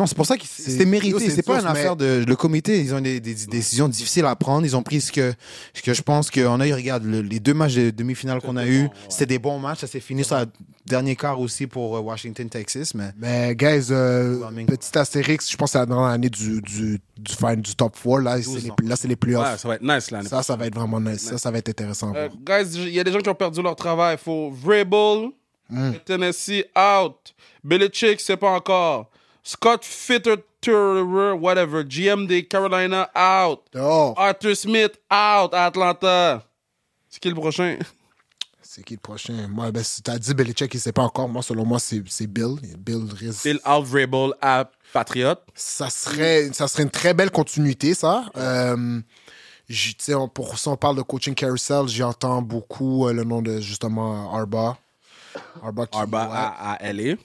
Non, c'est pour ça que C'est- c'était mérité. c'est pas une mais- affaire de. Le comité, ils ont des, des décisions difficiles à prendre. Ils ont pris ce que, ce que je pense qu'on a eu. Regarde, le- les deux matchs de demi-finale qu'on a eu, bon, ouais. c'était des bons matchs. Ça s'est fini sur le dernier quart aussi pour euh, Washington, Texas. Mais Mais, guys, euh, petit astérix, je pense que c'est la dernière année du, du, du, fin- du top 4. Là, c'est 12 les, ans. là, c'est les playoffs. Ouais, ça va être nice l'année ça, ça va être vraiment nice. Ça, ça va être intéressant. Euh, guys, il y a des gens qui ont perdu leur travail. Il faut Vrabel, Hmm. Tennessee out. Belichick, c'est pas encore. Scott Fitterturer, whatever. GM des Carolina out. Dehors. Arthur Smith out à Atlanta. C'est qui le prochain? C'est qui le prochain? Moi, ben, si t'as dit Belichick, il sait pas encore. Moi, selon moi, c'est Bill. Bill risque. Bill out Vrabel à Patriot. Ça serait, ça serait une très belle continuité, ça. Euh, on- pour ça, on parle de coaching carousel. J'entends beaucoup euh, le nom de, justement, Arba. Arba, qui- Arba ouais. à, à LA.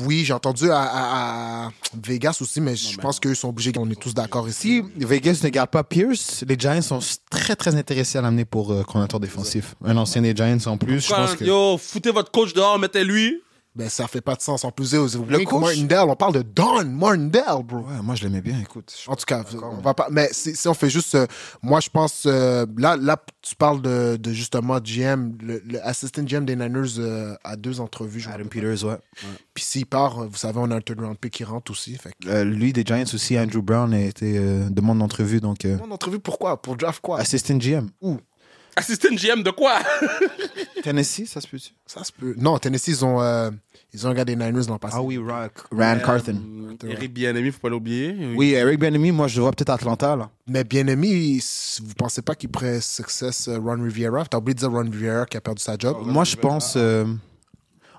Oui, j'ai entendu à, à- à Vegas aussi, mais je pense qu'eux sont obligés, on est tous d'accord ici. Vegas ne garde pas Pierce, les Giants sont très, très intéressés à l'amener pour euh, coordinateur défensif. Un ancien des Giants en plus. Je pense que... Yo, foutez votre coach dehors, mettez-lui. Ben, ça fait pas de sens. En plus, vous que coach? Martindale, on parle de Don Martindale, bro. Ouais, moi, je l'aimais bien, écoute. En tout cas, on va pas. Mais si, si on fait juste, euh, moi je pense euh, là, là tu parles de, de justement GM, le, le assistant GM des Niners euh, à deux entrevues. je Adam. Peters, ouais. Puis s'il part, euh, vous savez, on a un third round pick qui rentre aussi. Fait que... Euh, lui, des Giants aussi, Andrew Brown a été euh, demande d'entrevue, donc euh, On a entrevue pourquoi? Pour draft quoi? assistant GM. Assistant GM de quoi? Tennessee, ça se peut-tu? Ça se peut. Non, Tennessee, ils ont, euh, ils ont un gars des Niners dans le passé. Ah oui, Ra- Rand Carthen. Euh, Eric Bienemi, faut pas l'oublier. Oui, Eric Benemy, moi, je le vois peut-être Atlanta, là. Mais bien aimé, vous pensez pas qu'il pourrait success euh, Ron Rivera T'as oublié de dire Ron Rivera qui a perdu sa job. Moi, je pense... euh,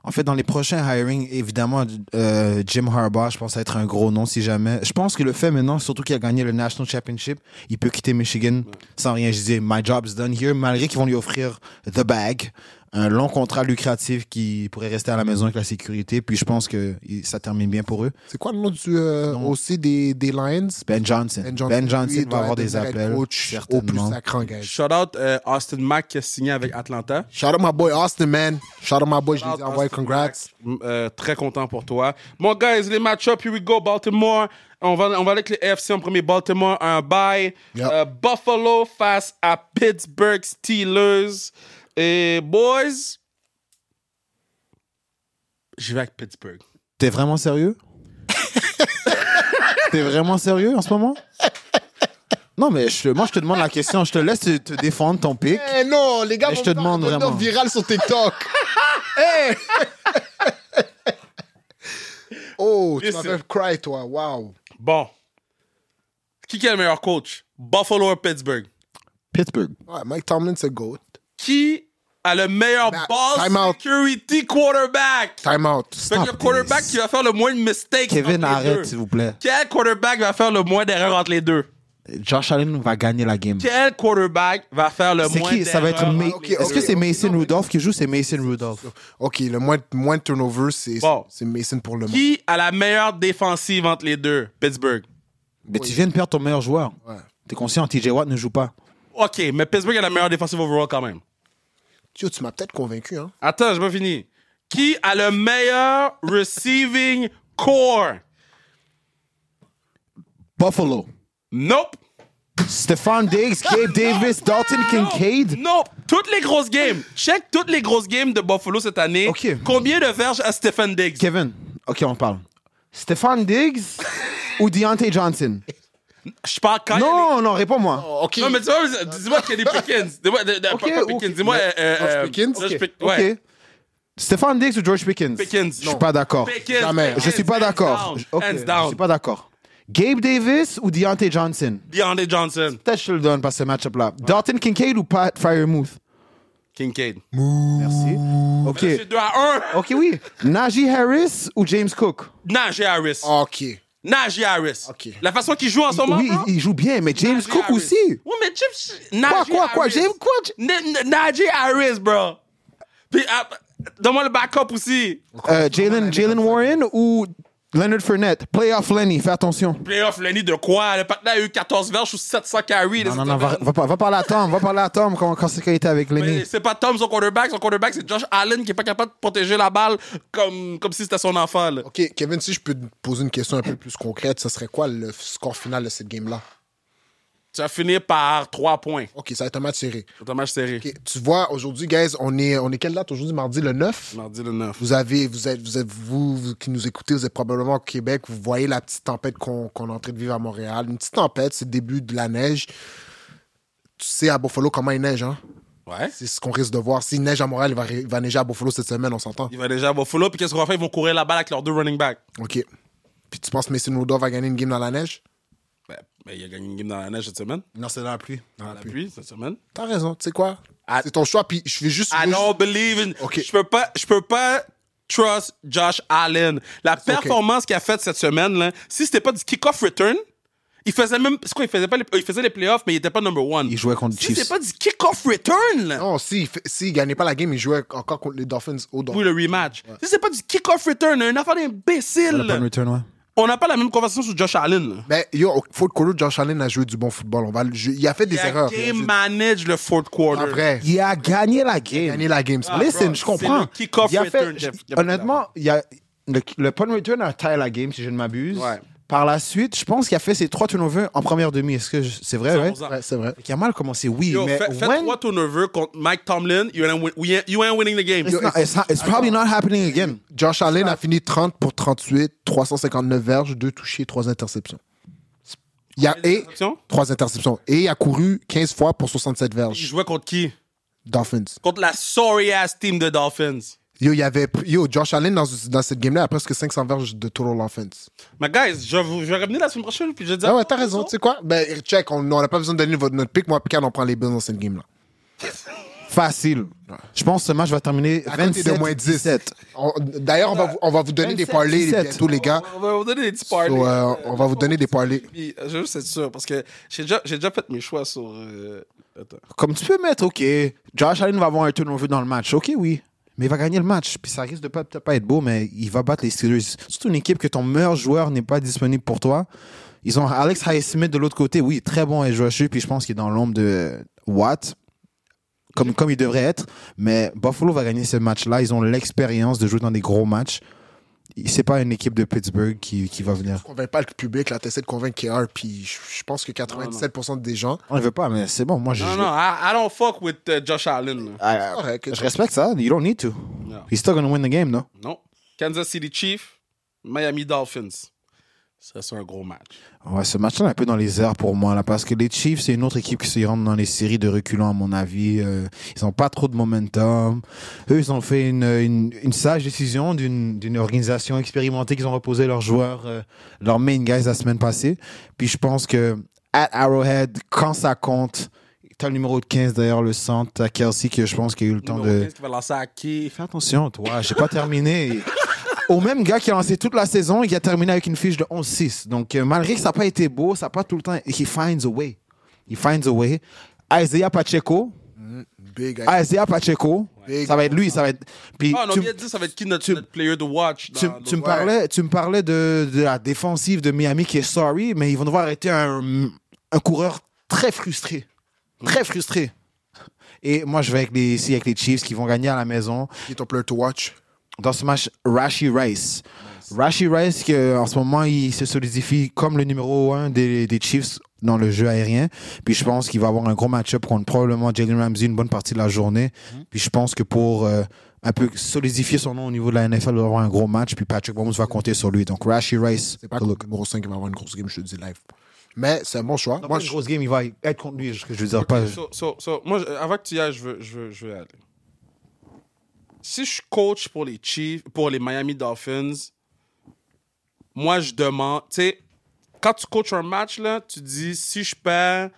en fait, dans les prochains hiring, évidemment, euh, Jim Harbaugh, je pense, être un gros nom si jamais. Je pense que le fait maintenant, surtout qu'il a gagné le National Championship, il peut quitter Michigan sans rien. Je disais, my job's done here, malgré qu'ils vont lui offrir the bag, un long contrat lucratif qui pourrait rester à la maison avec la sécurité. Puis je pense que ça termine bien pour eux. C'est quoi le nom du euh, aussi des, des Lions? Ben Johnson. Ben Johnson, lui, va doit avoir des appels. Coach au plus certainement. sacrant, guys. Shout out euh, Austin Mack qui a signé avec Atlanta. Shout out my boy Austin, man. Shout out my boy, je envoyé Austin congrats. Euh, très content pour toi. Bon, guys, les match-up, here we go. Baltimore. On va, on va aller avec les AFC en premier. Baltimore, un bye. Yep. Euh, Buffalo face à Pittsburgh Steelers. Et boys, j'y vais avec Pittsburgh. T'es vraiment sérieux? T'es vraiment sérieux en ce moment? Non, mais je- moi, je te demande la question. Je te laisse te, te défendre ton pic. Eh non, les gars, Mais je te demande un vraiment. viral sur TikTok. hey! oh, tu m'as cry, toi. Wow. Bon. Qui qui est le meilleur coach? Buffalo ou Pittsburgh? Pittsburgh. Ouais, Mike Tomlin, c'est GOAT. Qui a le meilleur Bah, ball time out. security quarterback? Time out. Fait que le Stop quarterback this. qui va faire le moins de mistakes Kevin, entre les arrête, s'il vous plaît. Quel quarterback va faire le moins d'erreurs entre les deux? Josh Allen va gagner la game. Quel quarterback va faire le C'est moins qui? Ça va être d'erreurs Ma- Est-ce que c'est Mason Rudolph qui joue? C'est Mason Rudolph. OK, le moins, moins de turnover, c'est Bon. c'est Mason pour le moment. Qui a la meilleure défensive entre les deux? Pittsburgh. Mais tu viens de perdre ton meilleur joueur. Ouais. T'es conscient, TJ Watt ne joue pas. OK, mais Pittsburgh a la meilleure défensive overall quand même. Yo, tu m'as peut-être convaincu, hein. Attends, j'ai pas fini. Qui a le meilleur receiving core? Buffalo. Nope. Stephon Diggs, Gabe Davis, Dalton Kincaid. Nope. Toutes les grosses games. Check toutes les grosses games de Buffalo cette année. Ok. Combien de verges a Stephen Diggs? Kevin. OK, on parle. Stephon Diggs ou Deontay Johnson? Je parle quand y a Non, non, réponds-moi. Oh, OK. Non, mais dis-moi, dis-moi Kenny Pickens. Dis-moi, de- de- Ok, pas- ok. Pickens. Dis-moi. Euh, George Pickens? George Ok. Pick- OK. ouais. Stephon Diggs ou George Pickens? Pickens. Je suis pas d'accord. Pickens. Jamais. Je suis pas Hands d'accord. down. Ok, Hands Je down. suis pas d'accord. Gabe Davis ou Deontay Johnson? DeAndre Johnson. Peut-être que je te le donne par ce match-up-là. Dalton Kincaid ou Pat Firemouth? Kincaid. Merci. OK. C'est 2 à 1. OK, oui. Najee Harris ou James Cook? Najee Harris. OK. Najee Harris. La façon qu'il joue en ce moment. Oui, il, il joue bien, mais James Najee Cook Harris. aussi. Oui, mais Chips. Quoi, Najee quoi, quoi? Harris. James N- Najee Harris, bro. Puis, ah, donne-moi le backup aussi. Euh, Jalen Jalen Warren ou Leonard Fournette? Playoff Lenny, fais attention. Playoff, Lenny, de quoi? Le patin a eu 14 verges ou 700 carries. Non, non, non, va, va, pas- va parler à Tom, va parler à Tom quand, quand c'est qu'il était avec Lenny. c'est pas Tom son quarterback, son quarterback c'est Josh Allen qui est pas capable de protéger la balle comme, comme si c'était son enfant. Là. OK, Kevin, si je peux te poser une question un peu plus concrète, ce serait quoi le score final de cette game-là? Tu vas finir par 3 points. OK, ça va être un match serré. C'est un match serré. OK, tu vois, aujourd'hui, guys, on est, on est quelle date aujourd'hui? Mardi le 9? Mardi le 9. Vous avez, vous êtes, vous êtes, vous, vous qui nous écoutez, vous êtes probablement au Québec, vous voyez la petite tempête qu'on qu'on est en train de vivre à Montréal. Une petite tempête, c'est le début de la neige. Tu sais à Buffalo comment il neige, hein? Ouais. C'est ce qu'on risque de voir. S'il neige à Montréal, il va, ré- il va neiger à Buffalo cette semaine, on s'entend. Il va déjà à Buffalo, puis qu'est-ce qu'on va faire? Ils vont courir la balle avec leurs deux running backs. OK. Puis tu penses que Mason Rudolph va gagner une game dans la neige? Ben, ben, il a gagné une game dans la neige cette semaine. Non, c'est dans la pluie. Dans la pluie cette semaine. T'as raison, tu sais quoi? C'est ton choix, puis je vais juste... I don't believe in. Ok. Je peux pas, je peux pas trust Josh Allen. La performance qu'il a faite cette semaine, là, si c'était pas du kick-off return, il faisait même, c'est quoi, il faisait pas les, il faisait les playoffs, mais il était pas number one. Il jouait contre les Si Chiefs. c'est pas du kick-off return, là. Non, s'il si, s'il gagnait pas la game, il jouait encore contre les Dolphins au Dolphins. Oui, le rematch. Si c'est pas du kick-off return, un affaire d'imbécile. Le return, ouais. On n'a pas la même conversation sur Josh Allen. là. Ben, yo, au fourth quarter, Josh Allen a joué du bon football. On va le- je- il a fait des Il a erreurs. game manage le fourth quarter. Vrai, Il a gagné la game. il a gagné la game. c'est- Listen, bro, je comprends. le kick-off Il a fait- Jeff. Il honnêtement, il y a, le, le punt return a taillé la game, si je ne m'abuse. Ouais. Par la suite, je pense qu'il a fait ses trois turnovers en première demi. Est-ce que je- c'est vrai, ouais? 100%. Ouais, c'est vrai. Il a mal commencé, oui, Yo, mais fait, fait when- trois turnovers contre Mike Tomlin, you ain't, win- we ain't- you ain't winning the game. It's, not- it's not- it's probably not happening again. Josh Allen a fini 30 pour 38, 359 verges, 2 touchés, 3 interceptions. Il y a, et, Interceptions? 3 interceptions. Et il a couru 15 fois pour 67 Il verges. jouait contre qui? Dolphins. Contre la sorry-ass team de Dolphins. Yo, il y avait, yo, Josh Allen dans, dans cette game-là a presque 500 verges de total offense. Mais guys, je, vous- je vais revenir la semaine prochaine puis je vais dire. Ah ouais, t'as raison. Tu sais quoi? Ben, check, on n'a pas besoin de donner votre- notre pick. Moi, Picard, on prend les Bills dans cette game-là. Facile. Je pense que ce match va terminer À côté de 27 moins 10. 17. On- D'ailleurs, on, va vous- on va vous donner des 27, parlays 17. bientôt, les gars. On va vous donner des petits parlays. So, euh, on va vous donner des parlays. Je veux juste être sûr parce que j'ai déjà, j'ai déjà fait mes choix sur. euh, Attends. Comme tu peux mettre, OK, Josh Allen va avoir un turnover dans le match. OK, oui. Mais il va gagner le match. Puis ça risque de peut-être pas être beau, mais il va battre les Steelers. Surtout une équipe que ton meilleur joueur n'est pas disponible pour toi. Ils ont Alex Highsmith de l'autre côté. Oui, très bon et joueur Puis je pense qu'il est dans l'ombre de Watt. Comme, comme il devrait être. Mais Buffalo va gagner ce match-là. Ils ont l'expérience de jouer dans des gros matchs. C'est pas une équipe de Pittsburgh qui, qui va venir. Convainc pas le public, là, t'essaies de convaincre KR, puis je je pense que 97% des gens. On ne veut pas, mais c'est bon. Moi, je, Non, non, I, I don't fuck with euh, Josh Allen. I- I- Correct. je respecte ça. You don't need to. Non. He's still gonna win the game, no? Non. Kansas City Chiefs, Miami Dolphins. Ça, c'est un gros match. Ouais, ce match-là est un peu dans les airs pour moi, là, parce que les Chiefs, c'est une autre équipe qui se rentre dans les séries de reculants, à mon avis. Euh, ils n'ont pas trop de momentum. Eux, ils ont fait une, une, une sage décision d'une d'une organisation expérimentée qu'ils ont reposé leurs joueurs, euh, leurs main guys la semaine passée. Puis je pense que at Arrowhead, quand ça compte, t'as le numéro de 15 d'ailleurs, le centre, t'as Kelsey, que je pense qu'il a eu le temps Numéro de... 15 qui va lancer à qui? Fais attention, toi, j'ai pas terminé. Au même gars qui a lancé toute la saison et qui a terminé avec une fiche de 11-6. Donc, euh, malgré que ça n'a pas été beau, ça n'a pas tout le temps. He finds a way. He finds a way. Isaiah Pacheco. Big. Isaiah Pacheco. Big. Ça va être lui. Ça va être. Puis, Ah, on a tu, bien dit, ça va être qui notre, tu- notre player to watch? tu, dans- tu me dans- parlais, tu me parlais de, de la défensive de Miami qui est sorry, mais ils vont devoir arrêter un, un coureur très frustré. Très frustré. Et moi, je vais avec les, ici avec les Chiefs qui vont gagner à la maison. Qui est ton player to watch? Dans ce match, Rashi Rice. Rashi Rice, qui, euh, en ce moment, il se solidifie comme le numéro un des, des Chiefs dans le jeu aérien. Puis je pense qu'il va avoir un gros match-up contre probablement Jalen Ramsey une bonne partie de la journée. Puis je pense que pour euh, un peu solidifier son nom au niveau de la NFL, il va avoir un gros match. Puis Patrick Mahomes va compter sur lui. Donc Rashi Rice, C'est pas le numéro 5 qui va avoir une grosse game, je te dis live. Mais c'est un bon choix. Moi, Moi, une je... grosse game, il va être contre lui. Je, veux dire pas. So, so, so, moi, avant que tu y ailles, je veux, je veux, je veux y aller. Si je suis coach pour les Chiefs, pour les Miami Dolphins, moi, je demande, tu sais, quand tu coaches un match, là, tu dis, si je perds,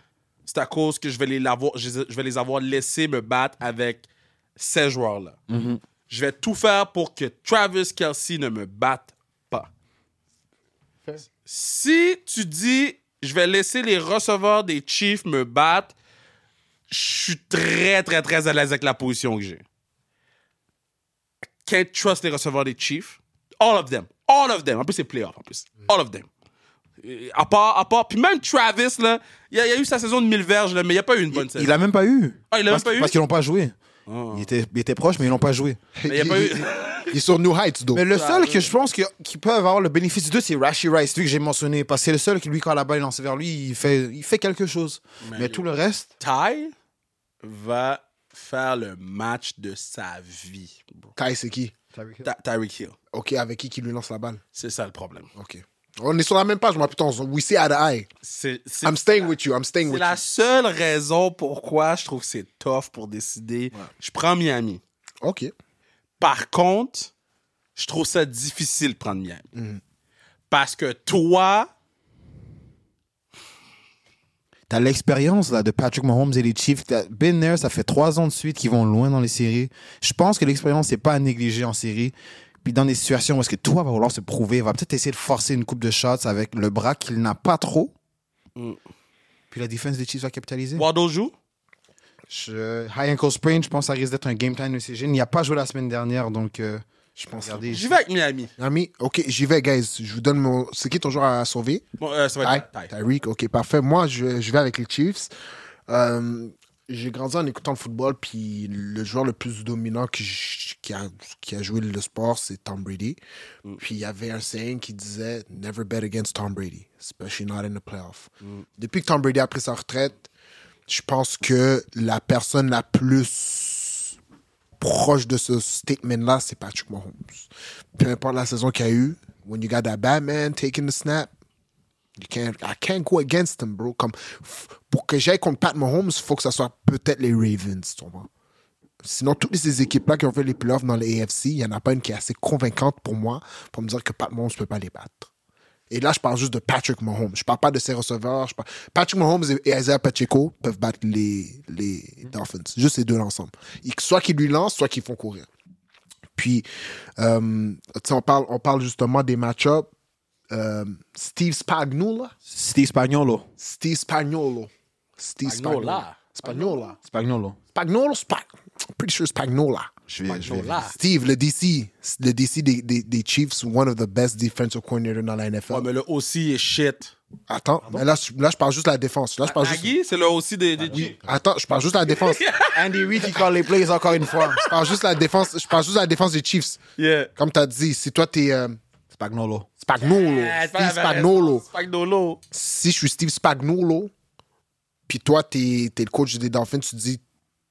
c'est à cause que je vais les, l'avoir- je je vais les avoir laissés me battre avec ces joueurs-là. Je vais tout faire pour que Travis Kelsey ne me batte pas. Si tu dis, je vais laisser les receveurs des Chiefs me battre, je suis très, très, très à l'aise avec la position que j'ai. Can't trust les receveurs des Chiefs. All of them. All of them. En plus, c'est playoff, en plus. All of them. À part, à part. Puis même Travis, là, il y, a- il a eu sa saison de 1000 verges, là, mais il n'y a pas eu une bonne saison. Il a même pas eu. Ah, il a parce, même pas eu? Parce qu'ils l'ont pas joué. Ah. Il, était, il était proche, mais ils l'ont pas joué. Mais il y a pas eu. il est sur New Heights, donc. Mais le seul que je pense que- qui peut avoir le bénéfice deux, c'est Rashi Rice, lui que j'ai mentionné. Parce que c'est le seul qui, lui, quand la balle est lancée vers lui, il fait, il fait quelque chose. Mais, tout le reste, Ty va faire le match de sa vie. bro. Ty, c'est qui? Ty- Tyreek Hill. OK, avec qui qui lui lance la balle? C'est ça le problème. OK. On est sur la même page, moi, putain. on- We see eye to eye. C'est c'est- I'm staying with you. I'm staying c'est with la seule raison pourquoi je trouve que c'est tough pour décider. Je prends Miami. OK. Par contre, je trouve ça difficile de prendre Miami. Parce que toi, t'as l'expérience là, de Patrick Mahomes et les Chiefs. T'as been there, ça fait trois ans de suite qu'ils vont loin dans les séries. Je pense que l'expérience n'est pas à négliger en série. Puis dans des situations où est-ce que toi va vouloir se prouver, il va peut-être essayer de forcer une coupe de shots avec le bras qu'il n'a pas trop. Mm. Puis la défense des Chiefs va capitaliser. Waddle joue? Je- high ankle sprain, je pense que ça risque d'être un game time de CG. Il n'y a pas joué la semaine dernière, donc euh, Je pense. regardez. J'y vais avec Miami. Ami, OK, j'y vais, guys. Je vous donne mon... C'est qui ton joueur à sauver? Bon, euh, ça va Ty? être Ty. Tyreek, OK, parfait. Moi, je, je vais avec les Chiefs. Euh, j'ai grandi en écoutant le football, puis le joueur le plus dominant qui, qui, a, qui a joué le sport, c'est Tom Brady. Puis il y avait un saying qui disait « Never bet against Tom Brady, especially not in the playoff Depuis que Tom Brady a pris sa retraite, je pense que la personne la plus proche de ce statement-là, c'est Patrick Mahomes. Peu importe la saison qu'il a eu, when you got that Batman taking the snap, You can't, I can't go against him, bro. Comme, pour que j'aille contre Pat Mahomes, il faut que ce soit peut-être les Ravens, tu vois. Sinon, toutes ces équipes-là qui ont fait les playoffs dans les AFC, il n'y en a pas une qui est assez convaincante pour moi pour me dire que Pat Mahomes ne peut pas les battre. Et là, je parle juste de Patrick Mahomes. Je parle pas de ses receveurs. Je parle... Patrick Mahomes et Isaiah Pacheco peuvent battre les, les Dolphins. Juste ces deux ensemble. Soit qu'ils lui lancent, soit qu'ils font courir. Puis, euh, on parle, on parle justement des match-ups. Euh, Steve Spagnuolo? Steve Spagnolo. Steve Spagnolo. Steve Spagnuolo. Spagnola. Spagnola. Spagnolo. Spagnuolo, Spag... I'm pretty sure Spagnola. Je vais, je vais Spagnola. Steve, le DC. Le DC des, des, des Chiefs, one of the best defensive coordinators dans la NFL. Ouais, mais le aussi est shit. Attends, mais là, je- là, je parle juste de la défense. Là, je parle juste... Nagy, c'est le aussi des, des Chiefs. Attends, je parle juste de la défense. Andy Reid qui call les plays encore une fois. Je parle juste de la défense. Je parle juste de la défense des Chiefs. Yeah. Comme tu as dit, si toi, t'es euh, Spagnolo. Spagnolo, Ah, Steve la Spagnolo, Spagnolo. si je suis Steve Spagnolo, puis toi, t'es es le coach des Dolphins, tu te dis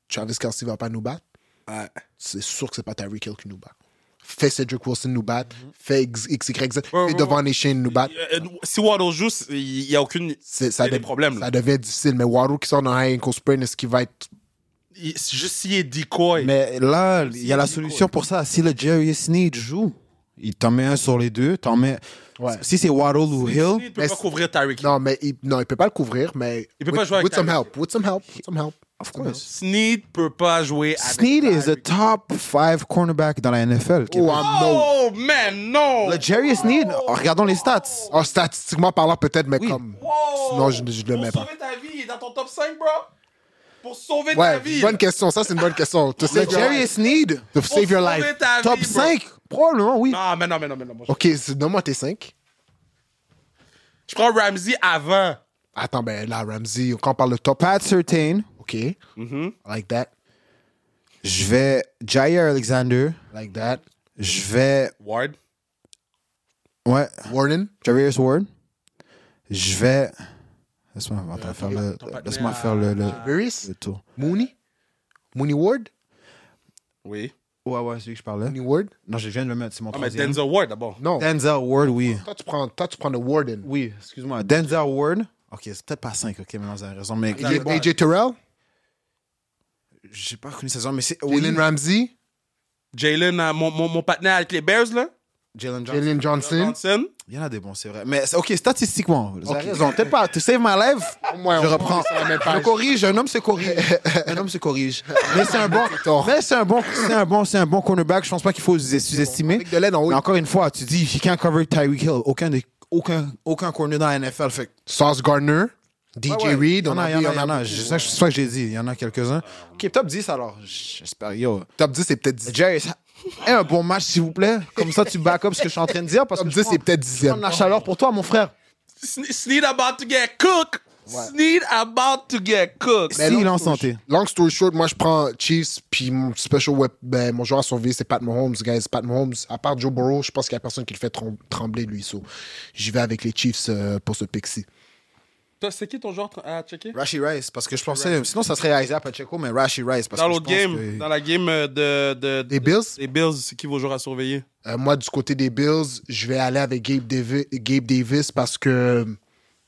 Travis Kelsey va pas nous battre, Ouais. c'est sûr que c'est pas Tyreek Hill qui nous bat. Fais Cedric Wilson nous battre, fais X, XYZ, Ouais, fais ouais, Devon Nation nous battre. Euh, euh, Si Waddle joue, il n'y a aucune. Ça, a des dev- problèmes, là. ça devient difficile, mais Waddle qui sort dans high ankle sprain, est-ce qu'il va être. Juste s'il est decoy. Mais là, il y a la solution pour ça. Si le Jerry Sneed joue, il t'en met un sur les deux. T'en mets... Ouais. Si c'est Waddle ou Il Hill, ne peut Mais pas couvrir Tyreek. Hill. Non, mais il, non, il peut pas le couvrir, mais. Il peut with, pas jouer avec with some Tyreek help. With some help. With some help. Of course. Sneed peut pas jouer avec Sneed is the Tyreek. top five cornerback dans la NFL. Oh, no. Oh, man, non! Le Jerry Sneed, regardons les stats. Oh, statistiquement parlant, peut-être, mais Oui. comme. Wow! Sinon, je, je le mets Pour pas. sauver ta vie, il est dans ton top 5, bro? Pour sauver ta Ouais, vie. bonne question. Ça, c'est une bonne question. To Le save your Jerry life. Sneed, To Pour save your sauver life. ta top vie, bro. 5, probablement, oui. Non, mais non, mais non, mais non. moi, je- Ok, c'est- donne-moi tes 5. Je prends Ramsey avant. Attends, ben là, Ramsey, quand on parle de top. Pat Sertain, Ok. OK. I Mhm. like that. Je vais Jair Alexander. Like that. Je vais. Ward? Ouais, Warden? Javier Ward. Je vais. Laisse-moi attends, faire le, laisse-moi faire le, le, le tour. Mooney? Mooney Ward? Oui. Ouais, ouais, c'est lui que je parlais. Mooney Ward? Non, je viens de le mettre, c'est mon Ah, mais. Denzel Ward d'abord. Non. Denzel Ward, oui. Toi, tu prends, toi, tu prends le Warden. Oui, excuse-moi. Denzel Ward. Ok, c'est peut-être pas 5, ok, maintenant vous avez raison. Mais AJ, AJ Terrell? J'ai pas reconnu sa saison, mais c'est. Oui, Jalen Ramsey? Jalen, euh, mon, mon, mon partenaire avec les Bears, là. Jalen Johnson. Jalen Johnson. Johnson. Il y en a des bons, c'est vrai. Mais c'est- ok, statistiquement, vous avez Ok. raison. Peut-être pas. To save my life, Ouais, je reprends. Je corrige. Un homme se corrige. un homme se corrige. Mais c'est un bon. Mais c'est un bon. C'est un bon. C'est un bon cornerback. Je pense pas qu'il faut se sous-estimer. Avec de l'aide en haut. Mais encore une fois, tu dis, he can't cover Tyreek Hill. Aucun des. Aucun, aucun corner dans la NFL. Fait Sauce Gardner. DJ Ouais, ouais. Reed. Il y en a, il y en a, a. Je- C'est ça que j'ai dit. Il y en a quelques-uns. Ok, top 10 alors. J'espère. Yo. Top 10, c'est peut-être 10. Jerry, aie un bon match, s'il vous plaît. Comme ça, tu back up ce que je suis en train de dire. Parce Top que 10, je c'est peut-être je prends 10e. de la chaleur pour toi, mon frère. Sne- Sneed about to get cooked. Sneed about to get cooked. Si il est en santé. Long story short, moi, je prends Chiefs, puis mon special web, ben, mon joueur à surveiller, c'est Pat Mahomes, guys. Pat Mahomes, à part Joe Burrow, je pense qu'il y a personne qui le fait trem- trembler, lui. So, j'y vais avec les Chiefs euh, pour ce pick-ci. Toi, c'est qui ton joueur à checker? Rashi Rice, parce que je pensais. Sinon, ça serait Isaiah Pacheco, mais Rashi Rice. Parce Dans que je l'autre game, que- dans la game euh, de, de, Des Bills? des Bills, c'est qui vos joueurs à surveiller? Euh, moi, du côté des Bills, je vais aller avec Gabe, Davi- Gabe Davis parce que,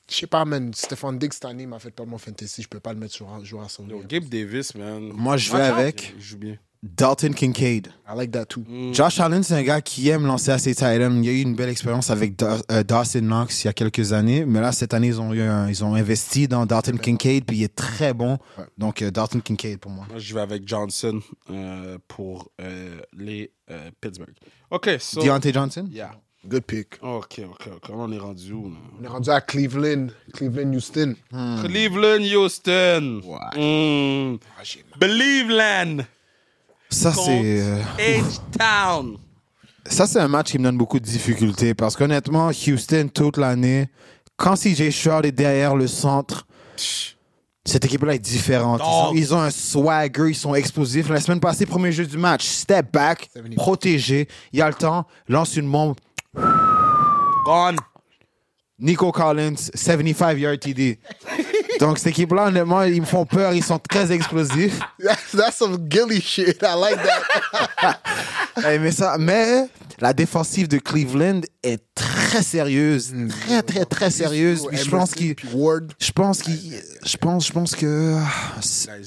je sais pas, man, Stephon Diggs cette année m'a fait perdre mon fantasy. Je peux pas le mettre sur un joueur à Yo, surveiller. Gabe Davis, man. Moi, je vais avec Il joue bien. Dalton Kincaid. I like that too. Josh Allen, c'est un gars qui aime lancer à ses tight ends. Il y a eu une belle expérience avec Da- euh, Dawson Knox il y a quelques années. Mais là, cette année, ils ont, eu un- ils ont investi dans Dalton Kincaid, puis il est très bon. Donc, euh, Dalton Kincaid pour moi. Moi, je vais avec Johnson euh, pour euh, les euh, Pittsburgh. OK, so... Deontay Johnson? Yeah. Good pick. OK, OK, OK. On est rendu où, là? On est rendu à Cleveland, Cleveland, Houston. Cleveland, Houston. Ouais. Mm. Believeland. Ça, c'est. euh, H-Town. Ça, c'est un match qui me donne beaucoup de difficultés parce qu'honnêtement, Houston, toute l'année, quand CJ Stroud est derrière le centre, cette équipe-là est différente. Ils ont, ils ont un swagger, ils sont explosifs. La semaine passée, premier jeu du match, step back, 70. protégé, il y a le temps, lance une bombe. Gone. Nico Collins, 75 yard TD. Donc, cette équipe-là, honnêtement, ils me font peur, ils sont très explosifs. That's, that's some gilly shit. I like that. Mais, ça, mais la défensive de Cleveland est très sérieuse, très, très, très sérieuse. Puis je pense qu'il. Je pense qu'il. Je pense, je pense que.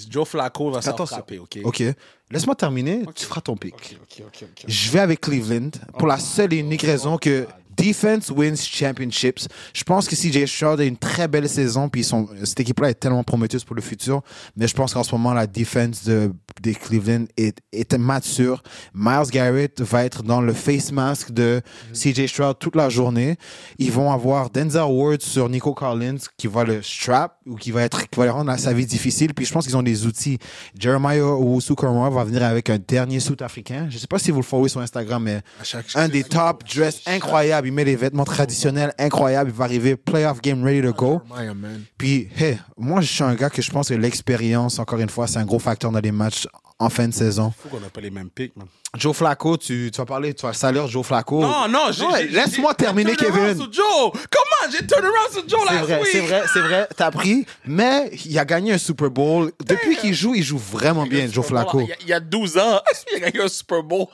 Joe Flacco va s'en frapper, OK? Ok. Laisse-moi terminer. Tu feras ton pic. OK, OK, OK. ok. Je vais avec Cleveland pour la seule et unique raison que defense wins championships. Je pense que CJ Stroud a une très belle saison, puis sont- cette équipe-là est tellement prometteuse pour le futur. Mais je pense qu'en ce moment, la defense de, des Cleveland est, est mature. Miles Garrett va être dans le face mask de CJ Stroud toute la journée. Ils vont avoir Denzel Ward sur Nico Collins qui va le strap ou qui va être qui va rendre sa vie difficile. Puis je pense qu'ils ont des outils. Jeremiah Owusu va venir avec un dernier Sud-Africain. Je sais pas si vous le followez sur Instagram, mais À un des top dress incroyables. Il met des vêtements traditionnels incroyables. Il va arriver playoff game ready to go. Man. Puis, hey, moi, je suis un gars que je pense que l'expérience, encore une fois, c'est un gros facteur dans les matchs en fin de saison. Faut qu'on n'a pas les mêmes picks, man. Joe Flacco, tu, tu vas parler, tu vas saluer Joe Flacco. Non, non, j'ai. Laisse-moi j'ai- terminer, Kevin. sur Joe! Comment? J'ai turn around sur Joe C'est last vrai, week! c'est vrai, c'est vrai, t'as pris, mais il a gagné un Super Bowl. Depuis qu'il joue, il joue vraiment bien, Joe Flacco. Il y a, il y a 12 ans, il a gagné un Super Bowl.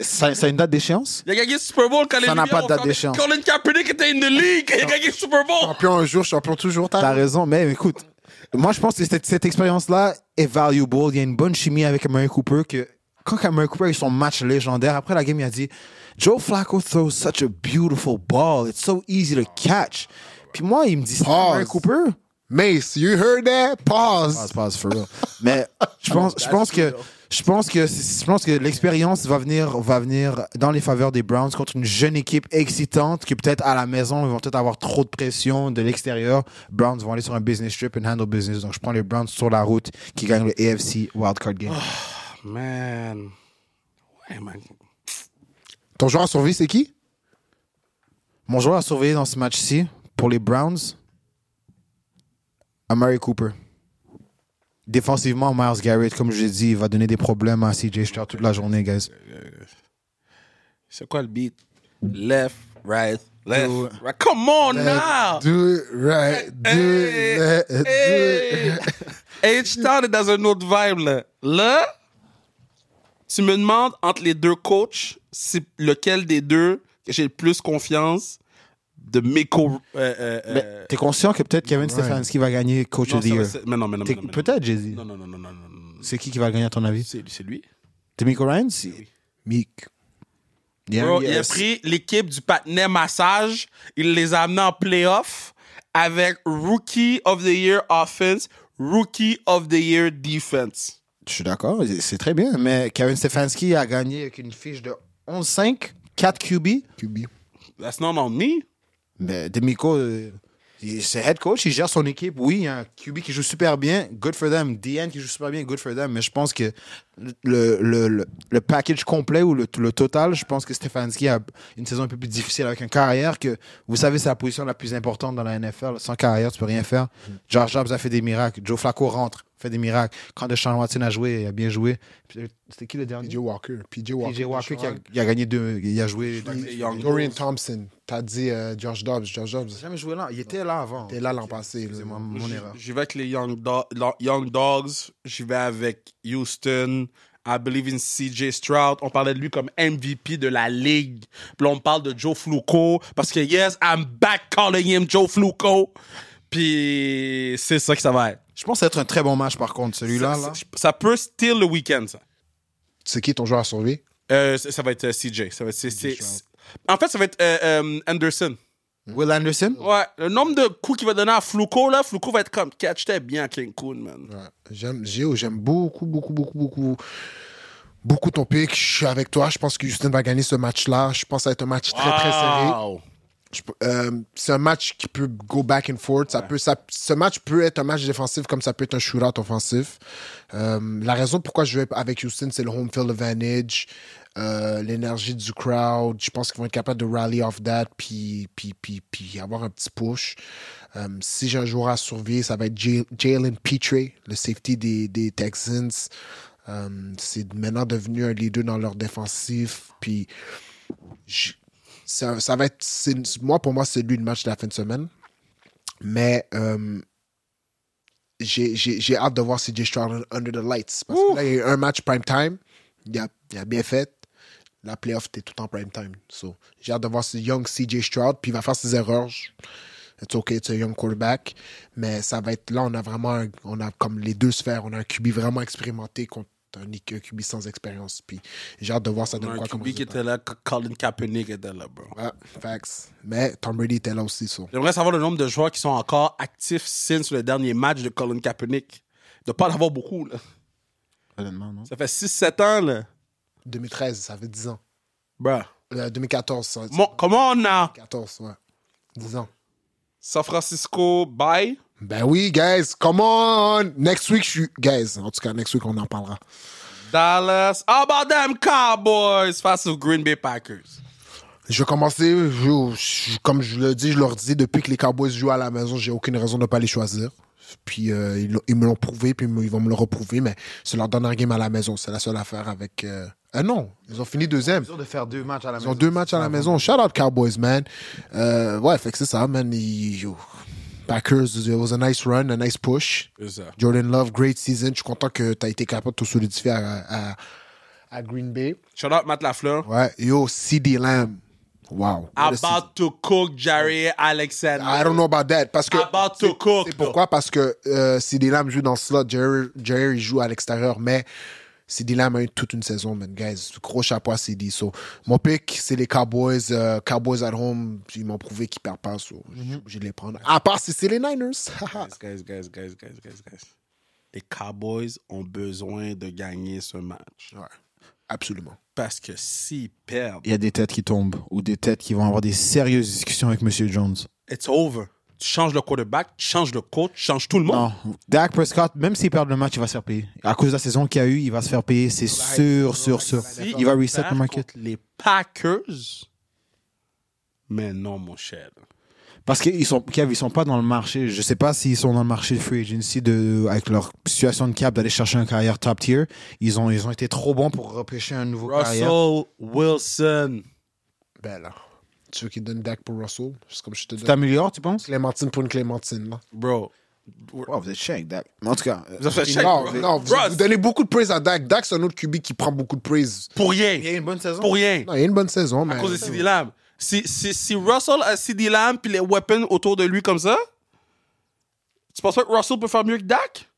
Ça, ça a une date d'échéance? Il a gagné le Super Bowl quand les Ça n'a pas de date d'échéance. Colin Kaepernick était in the league. Il a gagné le Super Bowl. Champion un jour, champion toujours. T'as raison, mais écoute, moi je pense que cette, cette expérience-là est valuable. Il y a une bonne chimie avec Amari Cooper que quand Amari Cooper a eu son match légendaire, après la game, il a dit Joe Flacco throws such a beautiful ball. It's so easy to catch. Puis moi, il me dit. Amari Cooper? Mace, you heard that? Pause. Pause, pause, for real. Mais je pense, je pense que je pense que je pense que l'expérience va venir va venir dans les faveurs des Browns contre une jeune équipe excitante qui peut-être à la maison ils vont peut-être avoir trop de pression de l'extérieur. Browns vont aller sur un business trip and handle business. Donc je prends les Browns sur la route qui gagnent le AFC wildcard game. Man. Ouais, man. Ton joueur à surveiller, c'est qui? Mon joueur à surveiller dans ce match-ci pour les Browns, Amari Cooper. Défensivement, Miles Garrett, comme je l'ai dit, il va donner des problèmes à CJ Stroud toute la journée, guys. C'est quoi le beat? Left, right, left, Do- right. Come on now! Do it right, do Hey, it, let- do hey. it. Dans un autre vibe, là. Là, tu me demandes entre les deux coachs, c'est lequel des deux que j'ai le plus confiance de Miko. Euh, euh, Mais euh, t'es conscient que peut-être Kevin Stefanski va gagner Coach non, of the va, Year? c'est- mais non, non, non. Peut-être, Jay-Z. Non, non, non, non, non. C'est qui qui va le gagner à ton avis? C'est c'est lui. Demico Ryan? Meek. Yeah, Bro, il a pris l'équipe du patinet massage, il les a amenés en playoff avec Rookie of the Year offense, Rookie of the Year defense. Je suis d'accord, c'est très bien. Mais Kevin Stefanski a gagné avec une fiche de 11-5, 4 QB. QB. That's not on me. Mais Demico, euh, c'est head coach, il gère son équipe. Oui, il y a un QB qui joue super bien, good for them. DN qui joue super bien, good for them. Mais je pense que le, le, le, le package complet ou le, le total, je pense que Stefanski a une saison un peu plus difficile avec un carrière que, vous savez, c'est la position la plus importante dans la NFL. Sans carrière, tu peux rien faire. George Jobs a fait des miracles. Joe Flacco rentre, fait des miracles. Quand Deshaun Watson a joué, il a bien joué. C'était qui le dernier? PJ Walker. PJ Walker. PJ Walker qui a, Deshaun. qui a gagné deux. Il a joué. Les Young Dorian. Thompson. T'as dit euh, George Dobbs. George Dobbs. Il jamais joué là. Il était là avant. T'es là l'an passé. Excusez-moi, mon erreur. J'y vais avec les Young, Do- Young Dogs. J'y vais avec Houston. I believe in CJ Stroud. On parlait de lui comme MVP de la ligue. Puis là, on parle de Joe Flacco. Parce que, yes, I'm back calling him Joe Flacco. Puis c'est ça que ça va être. Je pense que ça va être un très bon match par contre, celui-là. ça, là. ça- ça peut steal le week-end, ça. C'est qui ton joueur à surveiller? Euh, ça ça va être euh, CJ. Ça va être, en fait, ça va être euh, Anderson. Will Anderson? Ouais, le nombre de coups qu'il va donner à Floucault, là, Floucault va être comme catch, bien, King Coon, man. Ouais. J'aime, Géo, j'aime beaucoup, beaucoup, beaucoup, beaucoup, beaucoup ton pick. Je suis avec toi. Je pense que Houston va gagner ce match-là. Je pense que ça va être un match très, très serré. Euh, c'est un match qui peut go back and forth. Ça peut, ça, ce match peut être un match défensif comme ça peut être un shootout offensif. Euh, la raison pourquoi je vais avec Houston, c'est le home field advantage, euh, l'énergie du crowd. Je pense qu'ils vont être capables de rally off that puis, puis, puis, puis avoir un petit push. Si j'ai un joueur à surveiller, ça va être Jalen Petre, le safety des, des Texans. C'est maintenant devenu un leader dans leur défensif. Puis je- ça, va être. Moi, pour moi, c'est lui le match de la fin de semaine. Mais euh, j'ai hâte de voir CJ Stroud under the lights. Parce que là, il y a un match prime time. Il a, il a bien fait. La playoff était tout en prime time. So, j'ai hâte de voir ce young CJ Stroud. Puis il va faire ses erreurs. It's okay, it's a young quarterback. Mais ça va être là, on a vraiment. on a comme les deux sphères. On a un QB vraiment expérimenté contre un, un QB sans expérience. Puis j'ai hâte de voir ça On donne quoi comme QB qui était là, Colin Kaepernick était là, bro. Ouais, facts. Mais Tom Brady était là aussi, so. J'aimerais savoir le nombre de joueurs qui sont encore actifs since le dernier match de Colin Kaepernick. De pas en avoir beaucoup, là. Honnêtement, non. Ça fait 6-7 ans, là. 2013, ça fait 10 ans. Bro. Euh, 2014, ça. Mon, comment on a? 14, ouais. 10 ans. San Francisco, bye. Ben oui, guys, come on! Next week, je suis. Guys, en tout cas, next week, on en parlera. Dallas. How about them Cowboys face aux Green Bay Packers? Je vais commencer, je- je- comme je le dis, je leur dis, depuis que les Cowboys jouent à la maison, j'ai aucune raison de ne pas les choisir. Puis euh, ils, ils me l'ont prouvé, puis ils ils vont me le reprouver, mais c'est leur dernier game à la maison. C'est la seule affaire avec. Euh... Ah non, ils ont fini deuxième. de faire deux matchs à la Ils ont deux matchs à la maison. Shout out Cowboys, man. Euh, ouais, fait que c'est ça, man. Ils-. Packers, it was a nice run, a nice push. Jordan Love, great season. Je suis content que tu as été capable de te solidifier à, à, à Green Bay. Shout out Matt Lafleur. Ouais, yo, CD Lamb. Wow. About to cook Jerry Alexander. I don't know about that. Parce que. About to cook, pourquoi? Parce que euh, CD Lamb joue dans le slot. Jerry, Jerry joue à l'extérieur. Mais CD Lamb a eu toute une saison, man, guys. Gros chapeau à CD. So, mon pick, c'est les Cowboys. euh, Cowboys at home. Ils m'ont prouvé qu'ils perdent pas. So, je obligé de les prendre. À part si c'est les Niners. Guys, guys, guys, guys, guys, guys, guys. Les Cowboys ont besoin de gagner ce match. ouais, absolument. Parce que s'ils perdent, Il y a des têtes qui tombent ou des têtes qui vont avoir des sérieuses discussions avec M. Jones. it's over. Tu changes le quarterback, tu changes le coach, tu changes tout le monde. Non. Dak Prescott, même s'il perd le match, il va se faire payer. À cause de la saison qu'il a eu, il va se faire payer, c'est sûr, sûr, sûr. Si Il va reset le market. Les Packers. Mais non, mon cher. Parce qu'ils sont, Kev, ils sont pas dans le marché. Je sais pas s'ils sont dans le marché de free agency de, avec leur situation de cap d'aller chercher une carrière top tier. Ils ont, ils ont été trop bons pour repêcher un nouveau carrière. Russell Wilson. Ben là. Tu veux qu'il donne Dak pour Russell? C'est comme je te Tu t'améliores, tu penses? Clémentine pour une Clémentine, là. Bro. Wow, vous êtes check, Dak. Mais En tout cas, euh, Vous avez fait check, non, bro. non, vous, donnez beaucoup de praise à Dak. Dak, c'est un autre QB qui prend beaucoup de praise. Pour il y a rien. une bonne saison. Pour rien. Non, il y a une bonne saison, mais. À cause de CD Lamb. Si, si, si Russell a CD Lamb puis les weapons autour de lui comme ça, tu penses pas que Russell peut faire mieux que Dak?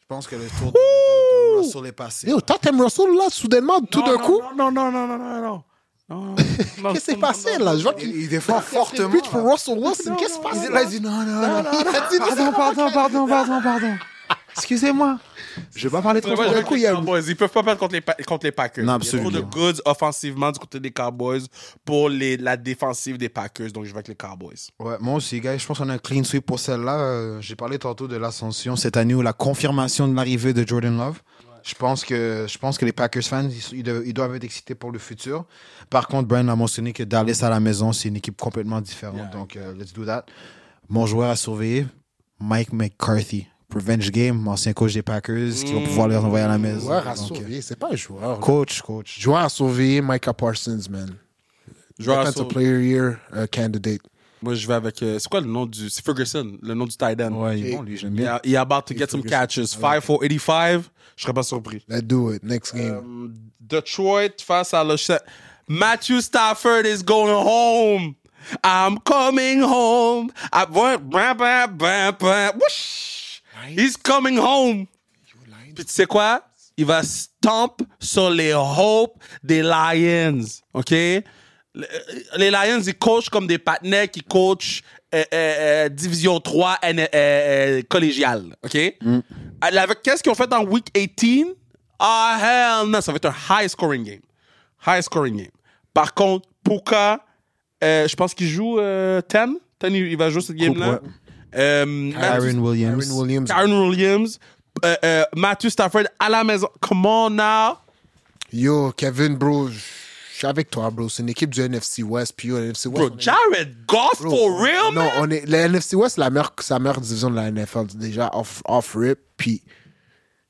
Je pense que le tour de, de- de Russell est passé. Yo, toi, t'aimes Russell, là, soudainement, tout d'un coup? Non, non, non, non, non, non. Qu'est-ce qui s'est passé, là? Je vois qu'il Il, il défend fortement. Pitch pour. Russell Wilson. Qu'est-ce qui se passe? Il- Là, il dit non, non, non. Il a dit, Pardon, pardon, pardon, pardon, pardon. Excusez-moi. Je vais pas parler trop fort. je veux que les Cowboys, ils peuvent pas perdre contre les, Pa- contre les Packers. Non, Il y a trop de absolument. goods offensivement du côté des Cowboys pour les, la défensive des Packers, donc je vais avec les Cowboys. Ouais, moi aussi, gars, je pense qu'on a un clean sweep pour celle-là. Euh, J'ai parlé tantôt de l'ascension cette année ou la confirmation de l'arrivée de Jordan Love. Je pense que je pense que les Packers fans ils, ils doivent, être excités pour le futur. Par contre, Brian a mentionné que Dallas à la maison, c'est une équipe complètement différente. Yeah. Donc, euh, let's do that. Mon joueur à surveiller, Mike McCarthy. Revenge Game, ancien coach des Packers, qui va pouvoir les envoyer à la maison. Joueur à Donc, euh, surveiller, c'est pas un joueur. coach, coach. Joueur à surveiller, Micah Parsons, man. Joueur à Defensive sauver. Player Year uh, candidate. Moi, je vais avec. euh, c'est quoi le nom du. C'est Ferguson, le nom du tight end. Ouais, il est bon, lui, j'aime Il bien. a about to get some catches. 5 for 85. Je serais pas surpris. Let's do it. Next game. Um, Detroit face à le Matthew Stafford is going home. I'm coming home. I want bam, bam, bam, bam. Whoosh. He's coming home. Puis tu sais quoi? Il va stomp sur les hopes des Lions. OK? Le- Les Lions, ils coachent comme des partenaires qui coachent euh, euh, euh, Division 3 euh, euh, euh, collégiale. OK? Avec qu'est-ce qu'ils ont fait en Week 18? Ah, hell no! Ça va être un high scoring game. High scoring game. Par contre, Puka, euh, je pense qu'il joue euh, 10. 10, il va jouer cette game-là. Euh, Aaron Williams. Aaron Williams. Karen Williams, euh, euh, Matthew Stafford à la maison. Come on now. Yo, Kevin, bro, suis avec toi, bro. C'est une équipe du NFC West. Puis yo, NFC West. Bro, est- Jared Goff Bro, for real, Non, man? on est, la NFC West, c'est la meilleure, la meilleure division de la NFL. Déjà, off, off rip. Puis,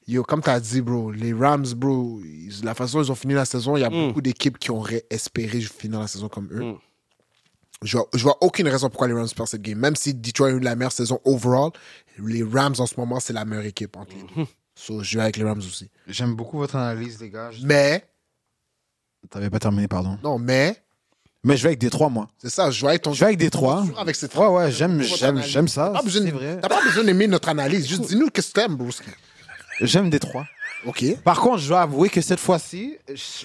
yo, comme t'as dit, bro, les Rams, bro, ils- la façon dont ils ont fini la saison, il y a Mm. beaucoup d'équipes qui auraient espéré finir la saison comme eux. Je vois, je vois aucune raison pourquoi les Rams perdent cette game. Même si Detroit a eu la meilleure saison overall, les Rams en ce moment, c'est la meilleure équipe entre les Mm-hmm. deux. So, je vais avec les Rams aussi. J'aime beaucoup votre analyse, les gars. Je- Mais, T'avais pas terminé, pardon. non, mais, Mais je vais avec Détroit, moi. c'est ça, je vais avec ton. Je vais avec Détroit. Avec cette Ouais, ouais, j'aime, j'aime, j'aime ça. T'as pas besoin, vrai. pas besoin d'aimer notre analyse. Juste dis-nous qu'est-ce que t'aimes, bro. J'aime Détroit. OK. Par contre, je dois avouer que cette fois-ci,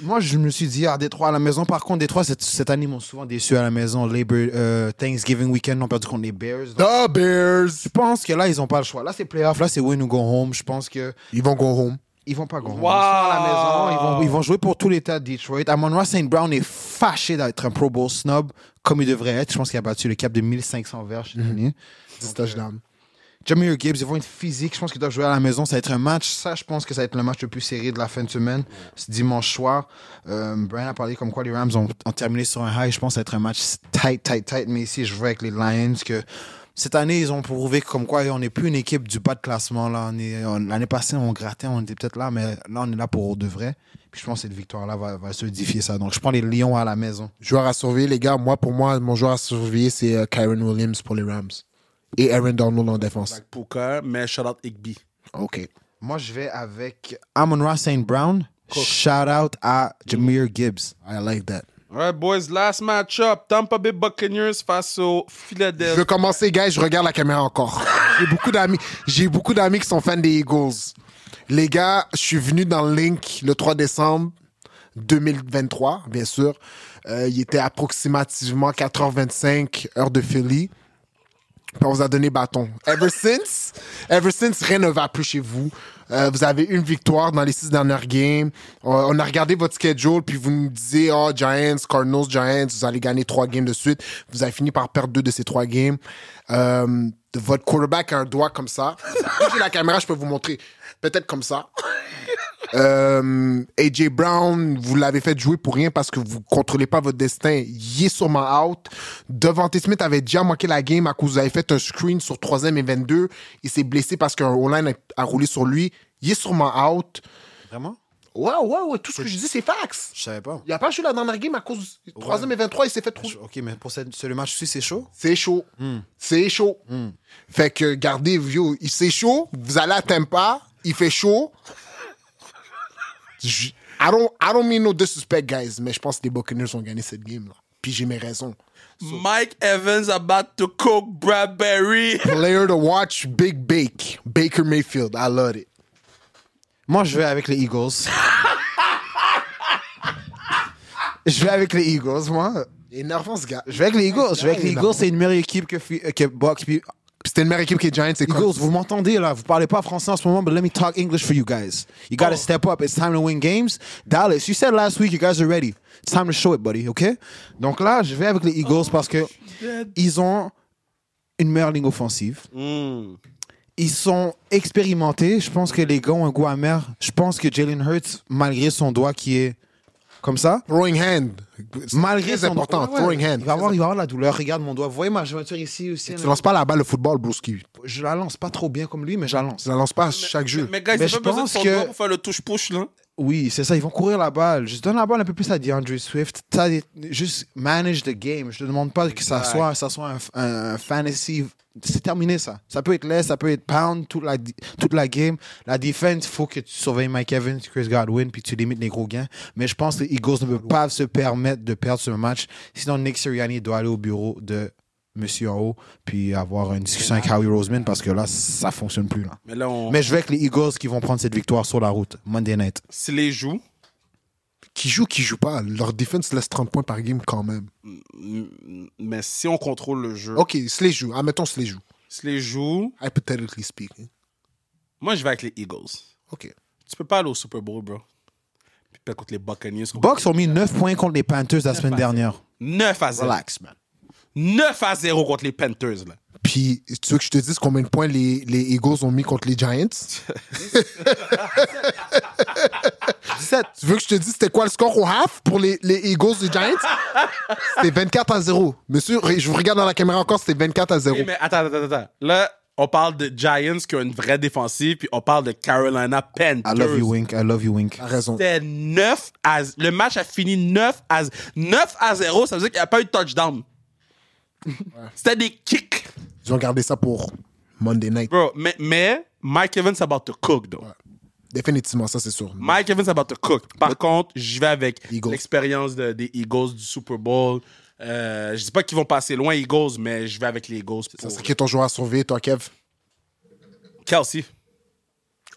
moi, je me suis dit, ah, Détroit à la maison. Par contre, Détroit, cette, cette année, ils m'ont souvent déçu à la maison. Labor, euh, Thanksgiving weekend, ils ont perdu contre les Bears. Donc, The Bears. je pense que là, ils n'ont pas le choix. Là, c'est playoff. Là, c'est win or go home. Je pense que Ils vont go home. Ils vont pas home. Wow. Ils sont à la maison. Ils vont, ils vont jouer pour tout l'État de Detroit. Amon St. Brown est fâché d'être un Pro Bowl snob, comme il devrait être. Je pense qu'il a battu le cap de 1500 verges cette année. 10 touchdowns. Jameer Gibbs, ils vont être physiques. Je pense qu'ils doivent jouer à la maison. Ça va être un match. Ça, je pense que ça va être le match le plus serré de la fin de semaine. C'est dimanche soir. Euh, Brian a parlé comme quoi les Rams ont, ont terminé sur un high. Je pense que ça va être un match tight, tight, tight. Mais ici, je vois avec les Lions que cette année, ils ont prouvé comme quoi on n'est plus une équipe du bas de classement. là. On est- on- L'année passée, on grattait, on était peut-être là, mais là, on est là pour de vrai. Puis je pense que cette victoire-là va, va solidifier ça. Donc, je prends les Lions à la maison. Joueur à surveiller, les gars. Moi, pour moi, mon joueur à surveiller, c'est euh, Kyron Williams pour les Rams. Et Aaron Donald en défense. Avec Puka, mais shout out Igby. OK. Moi, je vais avec Amon Ross St. Brown. Shout out à Jameer Gibbs. I like that. All right, boys, last match-up. Tampa Bay Buccaneers face au Je Philadelphia. veux commencer, guys. Je regarde la caméra encore. J'ai beaucoup d'amis. J'ai beaucoup d'amis qui sont fans des Eagles. Les gars, je suis venu dans le link le 3 décembre 2023, bien sûr. Euh, il était approximativement 4h25 heure de Philly. Puis on vous a donné bâton. Ever since, ever since, rien ne va plus chez vous. Euh, vous avez une victoire dans les six dernières games. Euh, on a regardé votre schedule, puis vous nous disiez, oh, Giants, Cardinals, Giants, vous allez gagner trois games de suite. Vous avez fini par perdre deux de ces trois games. Euh, votre quarterback a un doigt comme ça. J'ai la caméra, je peux vous montrer. Peut-être comme ça. Euh, AJ Brown, vous l'avez fait jouer pour rien parce que vous contrôlez pas votre destin. Il est sûrement out. Devante Smith avait déjà manqué la game à cause vous avez fait un screen sur 3 et 22. Il s'est blessé parce qu'un O-line a, a roulé sur lui. Il est sûrement out. Vraiment? Ouais, ouais, ouais. Tout ce que je dis, c'est fax. Je savais pas. Il a pas joué la dernière game à cause du 3 et 23. Il s'est fait trop. Ok, mais pour ce le match-ci, c'est chaud? C'est chaud. Hmm. C'est chaud. Fait que, gardez, vieux, il- c'est chaud. Vous allez à Tampa. Il fait chaud. Je- I don't, I don't mean no disrespect, guys, mais je pense que les Buccaneers ont gagné cette game-là. Puis j'ai mes raisons. Mike Evans about to cook Bradbury. Player to watch, Big Bake. Baker Mayfield. I love it. Moi, je vais avec les Eagles. je vais avec les Eagles, moi. Énervant, ce gars. Je vais avec les Eagles. Je vais avec les Eagles. C'est une meilleure équipe que, que Bucks. Puis C'était une meilleure équipe que les Giants. C'est Eagles, vous m'entendez là? Vous parlez pas français en ce moment, but let me talk English for you guys. You gotta step up. It's time to win games. Dallas, you said last week you guys are ready. It's time to show it, buddy, OK? Donc là, je vais avec les Eagles parce que ils ont une meilleure ligne offensive. Mm. Ils sont expérimentés. Je pense que les gars ont un goût amer. Je pense que Jalen Hurts, malgré son doigt qui est comme ça, Throwing hand. malgré son important. ouais, throwing hand. il va avoir, il va avoir la douleur. Regarde mon doigt. Vous voyez ma jointure ici aussi. Tu lances pas la balle de football, Brewski. Je la lance pas trop bien comme lui, mais je la lance. Tu la lances pas à chaque jeu. Mais, guys, Mais il je pas besoin de pense que- pour faire le touche-push, là. Oui, c'est ça. Ils vont courir la balle. Je donne la balle un peu plus à DeAndre Swift. Juste manage the game. Je te demande pas que ça soit, ça soit un fantasy. C'est terminé ça. Ça peut être less, ça peut être pound toute la, toute la game. La défense, il faut que tu surveilles Mike Evans, Chris Godwin, puis tu limites les gros gains. Mais je pense que les Eagles ne peuvent pas se permettre de perdre ce match. Sinon, Nick Sirianni doit aller au bureau de Monsieur en haut, puis avoir une discussion avec Howie Roseman parce que là, ça fonctionne plus. Là. Mais là, on... Mais je vais avec les Eagles qui vont prendre cette victoire sur la route, Monday night. si les joue, Qui joue, qui joue pas. Leur defense laisse 30 points par game quand même. mm, mais si on contrôle le jeu, OK, se les joue. Admettons, se les joue. les joue, Hypothetically speaking. moi, je vais avec les Eagles. OK. Tu peux pas aller au Super Bowl, bro. Puis perdre contre les Buccaneers. Bucks ont mis 9 points contre les Panthers la semaine dernière. 9 à 0. Relax, man. 9 à 0 contre les Panthers, là. Puis, tu veux que je te dise combien de points les, les Eagles ont mis contre les Giants? 17. Tu veux que je te dise c'était quoi le score au half pour les, les Eagles des Giants? C'était 24 à 0. Monsieur, je vous regarde dans la caméra encore, c'était 24 à 0. Oui, mais attends, attends, attends. Là, on parle de Giants qui ont une vraie défensive, puis on parle de Carolina Panthers. I love you, Wink. I love you, Wink. T'as raison. C'était 9 à... Le match a fini 9 à... 9 à 0, ça veut dire qu'il n'y a pas eu de touchdown. C'était des kicks. Ils ont gardé ça pour Monday night. Bro, mais, mais Mike Evans about to cook, though. Définitivement, ça c'est sûr. Mike Evans about to cook. Par contre, j'y vais avec l'expérience de- des Eagles du Super Bowl. Euh, je dis pas qu'ils vont passer loin, Eagles, mais je vais avec les Eagles Ça pour serait qui est ton joueur à surveiller, toi, Kev? Kelsey.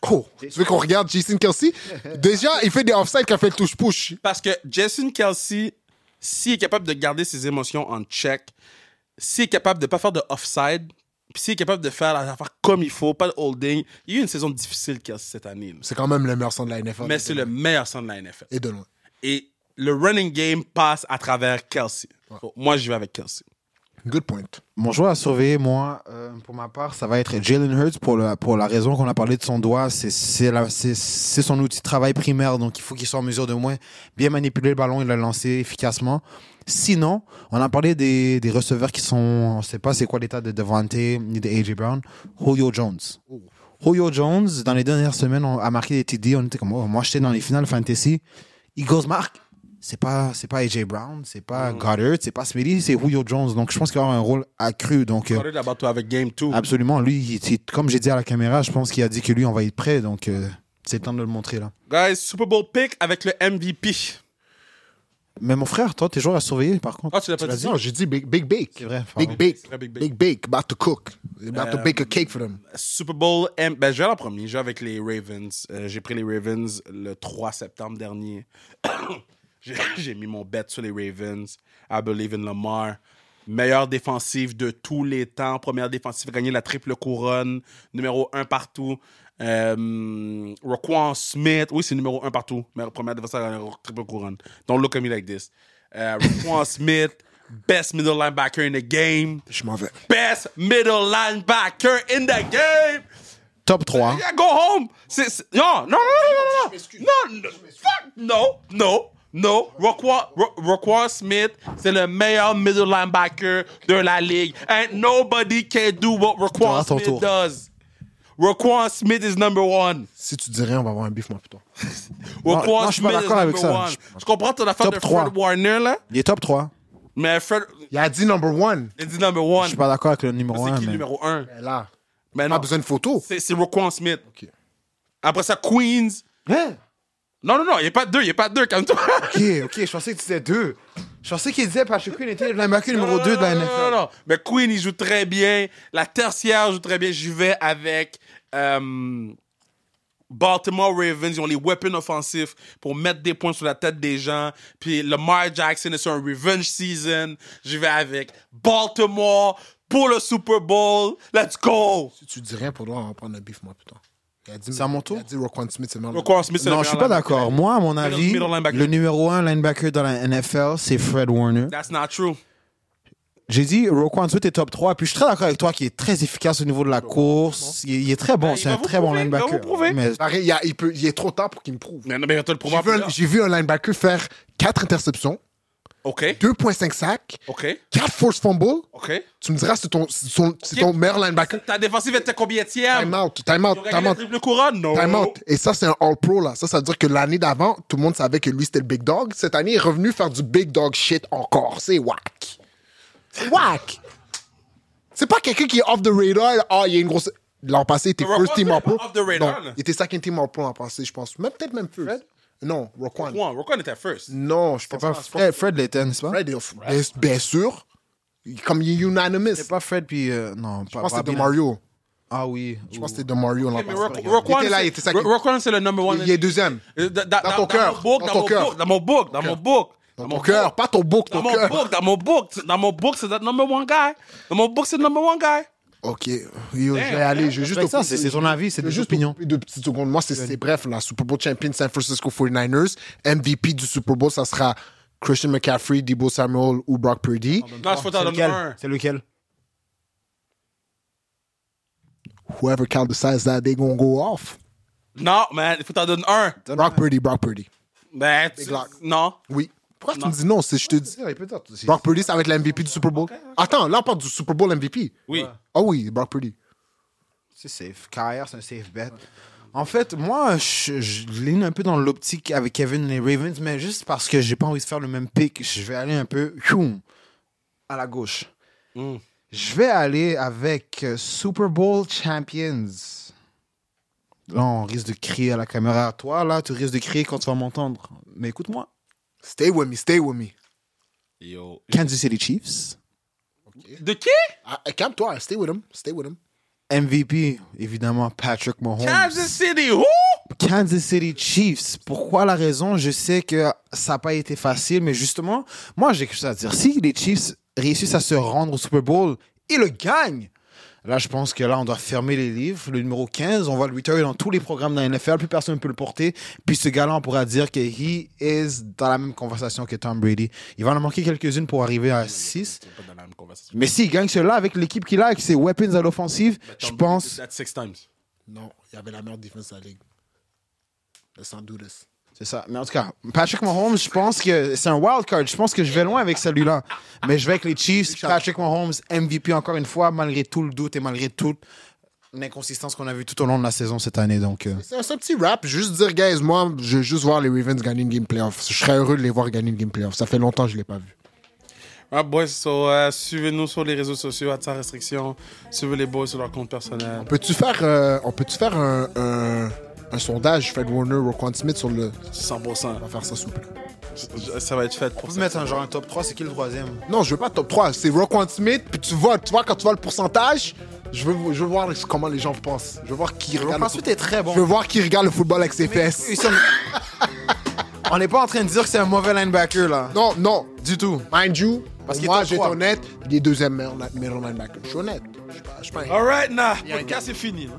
Oh, tu veux qu'on regarde Jason Kelsey? Déjà, il fait des offsides quand il fait le touche-push. Parce que Jason Kelsey, s'il est capable de garder ses émotions en check, s'il est capable de pas faire de offside, puis s'il est capable de faire la affaire comme il faut, pas de holding, il y a eu une saison difficile Kelsey cette année. là. C'est quand même le meilleur son de la NFL. Mais c'est le meilleur centre de la NFL. Et de loin. Et le running game passe à travers Kelsey. Moi, je vais avec Kelsey. Good point. Mon joueur à surveiller, moi, euh, pour ma part, ça va être Jalen Hurts pour, le- pour la raison qu'on a parlé de son doigt. C'est- son outil de travail primaire, donc il faut qu'il soit en mesure de moins bien manipuler le ballon et le lancer efficacement. Sinon, on a parlé des, des receveurs qui sont, on ne sait pas c'est quoi l'état de Devante ni de AJ Brown, Julio Jones. Julio Jones, dans les dernières semaines, on a marqué des TD. On était comme, oh, moi, j'étais dans les finales fantasy. Eagles marque. C'est pas, c'est pas AJ Brown, c'est pas Goddard, c'est pas Smitty, c'est Julio Jones. Donc, je pense qu'il va avoir un rôle accru. Donc, euh, Correct about to have a game too. absolument, lui, il- il- comme j'ai dit à la caméra, je pense qu'il a dit que lui, on va être prêt. Donc, euh, c'est le temps de le montrer là. Guys, Super Bowl pick avec le MVP. Mais mon frère, toi, t'es joueur à surveiller, par contre. Ah, tu l'as pas dit? Non, j'ai dit Big, big Bake. C'est vrai, Big. Bake. Big Big Bake. Bake. About to cook. About to Euh, bake a cake for them. Super Bowl, M- ben, je vais en premier. Je vais avec les Ravens. Euh, j'ai pris les Ravens le 3 septembre dernier. j'ai, mis mon bet sur les Ravens. I believe in Lamar. Meilleure défensive de tous les temps. Première défensive à gagner la triple couronne. Numéro 1 partout. Euh, Roquan Smith. Oui, c'est numéro 1 partout. Mais première défensive à gagner la triple couronne. Don't look at me like this. Euh, Roquan Smith. Best middle linebacker in the game. Je m'en vais. Best middle linebacker in the game. Top 3. Yeah, go home. Non, non, non, non, non, non, no, fuck, no, no, no. Roquan, Ro- Roquan Smith, c'est le meilleur middle linebacker de la ligue. And nobody can do what Roquan Smith tour. does. Roquan Smith is number one. Si tu dis rien, on va avoir un bif, moi, putain. Roquan non, je suis pas Smith is d'accord avec ça. one. Je- Je comprends ton affaire Top de trois. Fred Warner, là, Il est top 3. mais Fred, Il a dit number one. il dit number Je one. suis pas d'accord avec le numéro C'est 1. qui le Mais... numéro un? Mais là, Mais pas non, besoin de photo. c'est c'est Roquan Smith. Ok. Après ça, Queens. Hein? Non, non, non, il n'y a pas de deux, il n'y a pas de deux, calme-toi. Ok, ok, je pensais que tu disais 2. Je pensais qu'il disait Patrick Queen était le linebacker numéro Non, 2 de la NFL. Non, non, non. Mais Queen, il joue très bien. La tertiaire joue très bien. J'y vais avec euh, Baltimore Ravens. Ils ont les weapons offensifs pour mettre des points sur la tête des gens. Puis Lamar Jackson est sur un revenge season. J'y vais avec Baltimore pour le Super Bowl. Let's go! Si tu dis rien, pour toi, on va prendre un bif, moi, putain. Il a dit, C'est à mon tour? Il a dit Roquan Smith, c'est le meilleur. Roquan Smith, c'est le Non, je suis pas meilleur d'accord. linebacker. Moi, à mon avis, middle linebacker. le numéro 1 linebacker dans la NFL, c'est Fred Warner. That's not true. J'ai dit Roquan Smith est top 3. Puis je suis très d'accord avec toi qu'il est très efficace au niveau de la course. Il est, il est très bon. Ben, il C'est va un vous très bon prouver, il va linebacker. vous prouver. Mais Pareil, il, y a- il peut, il est trop tard pour qu'il me prouve. Mais non, mais il va te le prouver J'ai vu, un- j'ai vu un linebacker faire 4 interceptions, OK, 2.5 sacs, OK, 4 force fumbles. OK. Tu me diras, c'est ton, c'est ton, c'est ton meilleur linebacker. Ta défensive était combien de Time out, time out, time out. triple couronne? Non? Time out. Et ça, c'est un All-Pro, là. Ça, ça veut dire que l'année d'avant, tout le monde savait que lui, c'était le big dog. Cette année, il est revenu faire du big dog shit encore. C'est whack. C'est whack. C'est pas quelqu'un qui est off the radar. Ah, il y a une grosse. L'an passé, il était first team All-Pro. il était second team All-Pro l'an passé, je pense. Même peut-être même first. Non, Roquan. Roquan, Roquan était first. Non, je pense pas pas. Fred, Fred l'était, n'est-ce pas? Fred est bien, bien sûr. Il- Comme il est unanimous. C'est pas Fred, puis. euh, non, Je pas pense que c'était de. Mario. Ah oui. Je pense que c'était de Mario passé. Roquan, c'est- le number one. Il est deuxième. Euh, da- da- Dans ton cœur, Dans mon book, dans dans ton mon cœur. dans mon book, dans mon book. Dans mon ton cœur, pas ton book, Dans ton mon cœur. book, dans mon book, dans mon book, c'est that number one guy. Dans mon book, c'est le number one guy. Ok, yo, je vais aller. Je vais juste Avec ça, te- c'est ton avis, c'est des juste opinions. deux petites secondes. Moi, c'est bref. La Super Bowl champion San Francisco 49ers. MVP du Super Bowl, ça sera Christian McCaffrey, Debo Samuel ou Brock Purdy. Non, je faut t'en C'est donner lequel? un. C'est lequel? Whoever count decides that they gonna go off. Non, man, il faut t'en donner un. Brock Purdy, Brock Purdy. Ben, tu- non. Oui. Pourquoi tu me dis non? C'est je te dis. Brock Purdy, ça va être l'MVP du Super Bowl. Attends, là, on parle du Super Bowl MVP. Oui. Ah oui, Brock Purdy. C'est safe. Carrière, c'est un safe bet. En fait, moi, je, je ligne un peu dans l'optique avec Kevin et les Ravens, mais juste parce que j'ai pas envie de faire le même pick, je vais aller un peu choum, à la gauche. Mm. Je vais aller avec euh, Super Bowl Champions. Là, on risque de crier à la caméra. Toi, là, tu risques de crier quand tu vas m'entendre. Mais écoute-moi. Stay with me, stay with me. Yo. Kansas City Chiefs. De qui? Ah, Calme-toi, stay with him, stay with him. MVP, évidemment, Patrick Mahomes. Kansas City, who? Kansas City Chiefs. Pourquoi la raison? Je sais que ça n'a pas été facile, mais justement, moi j'ai quelque chose à dire. Si les Chiefs réussissent à se rendre au Super Bowl, ils le gagnent. Là, je pense que là, on doit fermer les livres. Le numéro 15, on va le retirer dans tous les programmes de la NFL. Plus personne ne peut le porter. Puis ce gars-là, on pourra dire que he is dans la même conversation que Tom Brady. Il va en manquer quelques-unes pour arriver à 6. C'est pas dans la même conversation. Mais s'il gagne cela avec l'équipe qu'il a, avec ses weapons à l'offensive, je pense... That's six times. Non, il y avait la meilleure défense de la ligue. Let's not do this. C'est ça. Mais en tout cas, Patrick Mahomes, je pense que c'est un wild card. Je pense que je vais loin avec celui-là. Mais je vais avec les Chiefs. Patrick Mahomes, MVP encore une fois, malgré tout le doute et malgré toute l'inconsistance qu'on a vue tout au long de la saison cette année. Donc, euh, C'est un, petit rap. Juste dire, guys, moi, je veux juste voir les Ravens gagner une game playoff. Je serais heureux de les voir gagner une game playoff. Ça fait longtemps que je ne l'ai pas vu. Ah, boys, so, euh, suivez-nous sur les réseaux sociaux, à sa restriction. Suivez les boys sur leur compte personnel. Peux-tu faire, euh, on peut-tu faire un, un, un sondage, Fred Warner, Roquan Smith sur le. 100%. On va faire ça, s'il vous plaît. Ça va être fait pour on peut mettre un genre un top 3. C'est qui le troisième? Non, je veux pas top 3. C'est Roquan Smith. Puis tu vois, tu vois, quand tu vois le pourcentage, je veux, je veux voir comment les gens pensent. Je veux voir qui regarde. le Ensuite, foot- est très bon. Je veux voir qui regarde le football avec ses fesses. On n'est pas en train de dire que c'est un mauvais linebacker, là. Non, non. Du tout. Mind you, Parce moi, top j'ai été trois. honnête, il est deuxième meilleur meilleur linebacker. Je suis honnête. Je suis pas, je suis pas un- Alright, nah. Le podcast est fini. hein.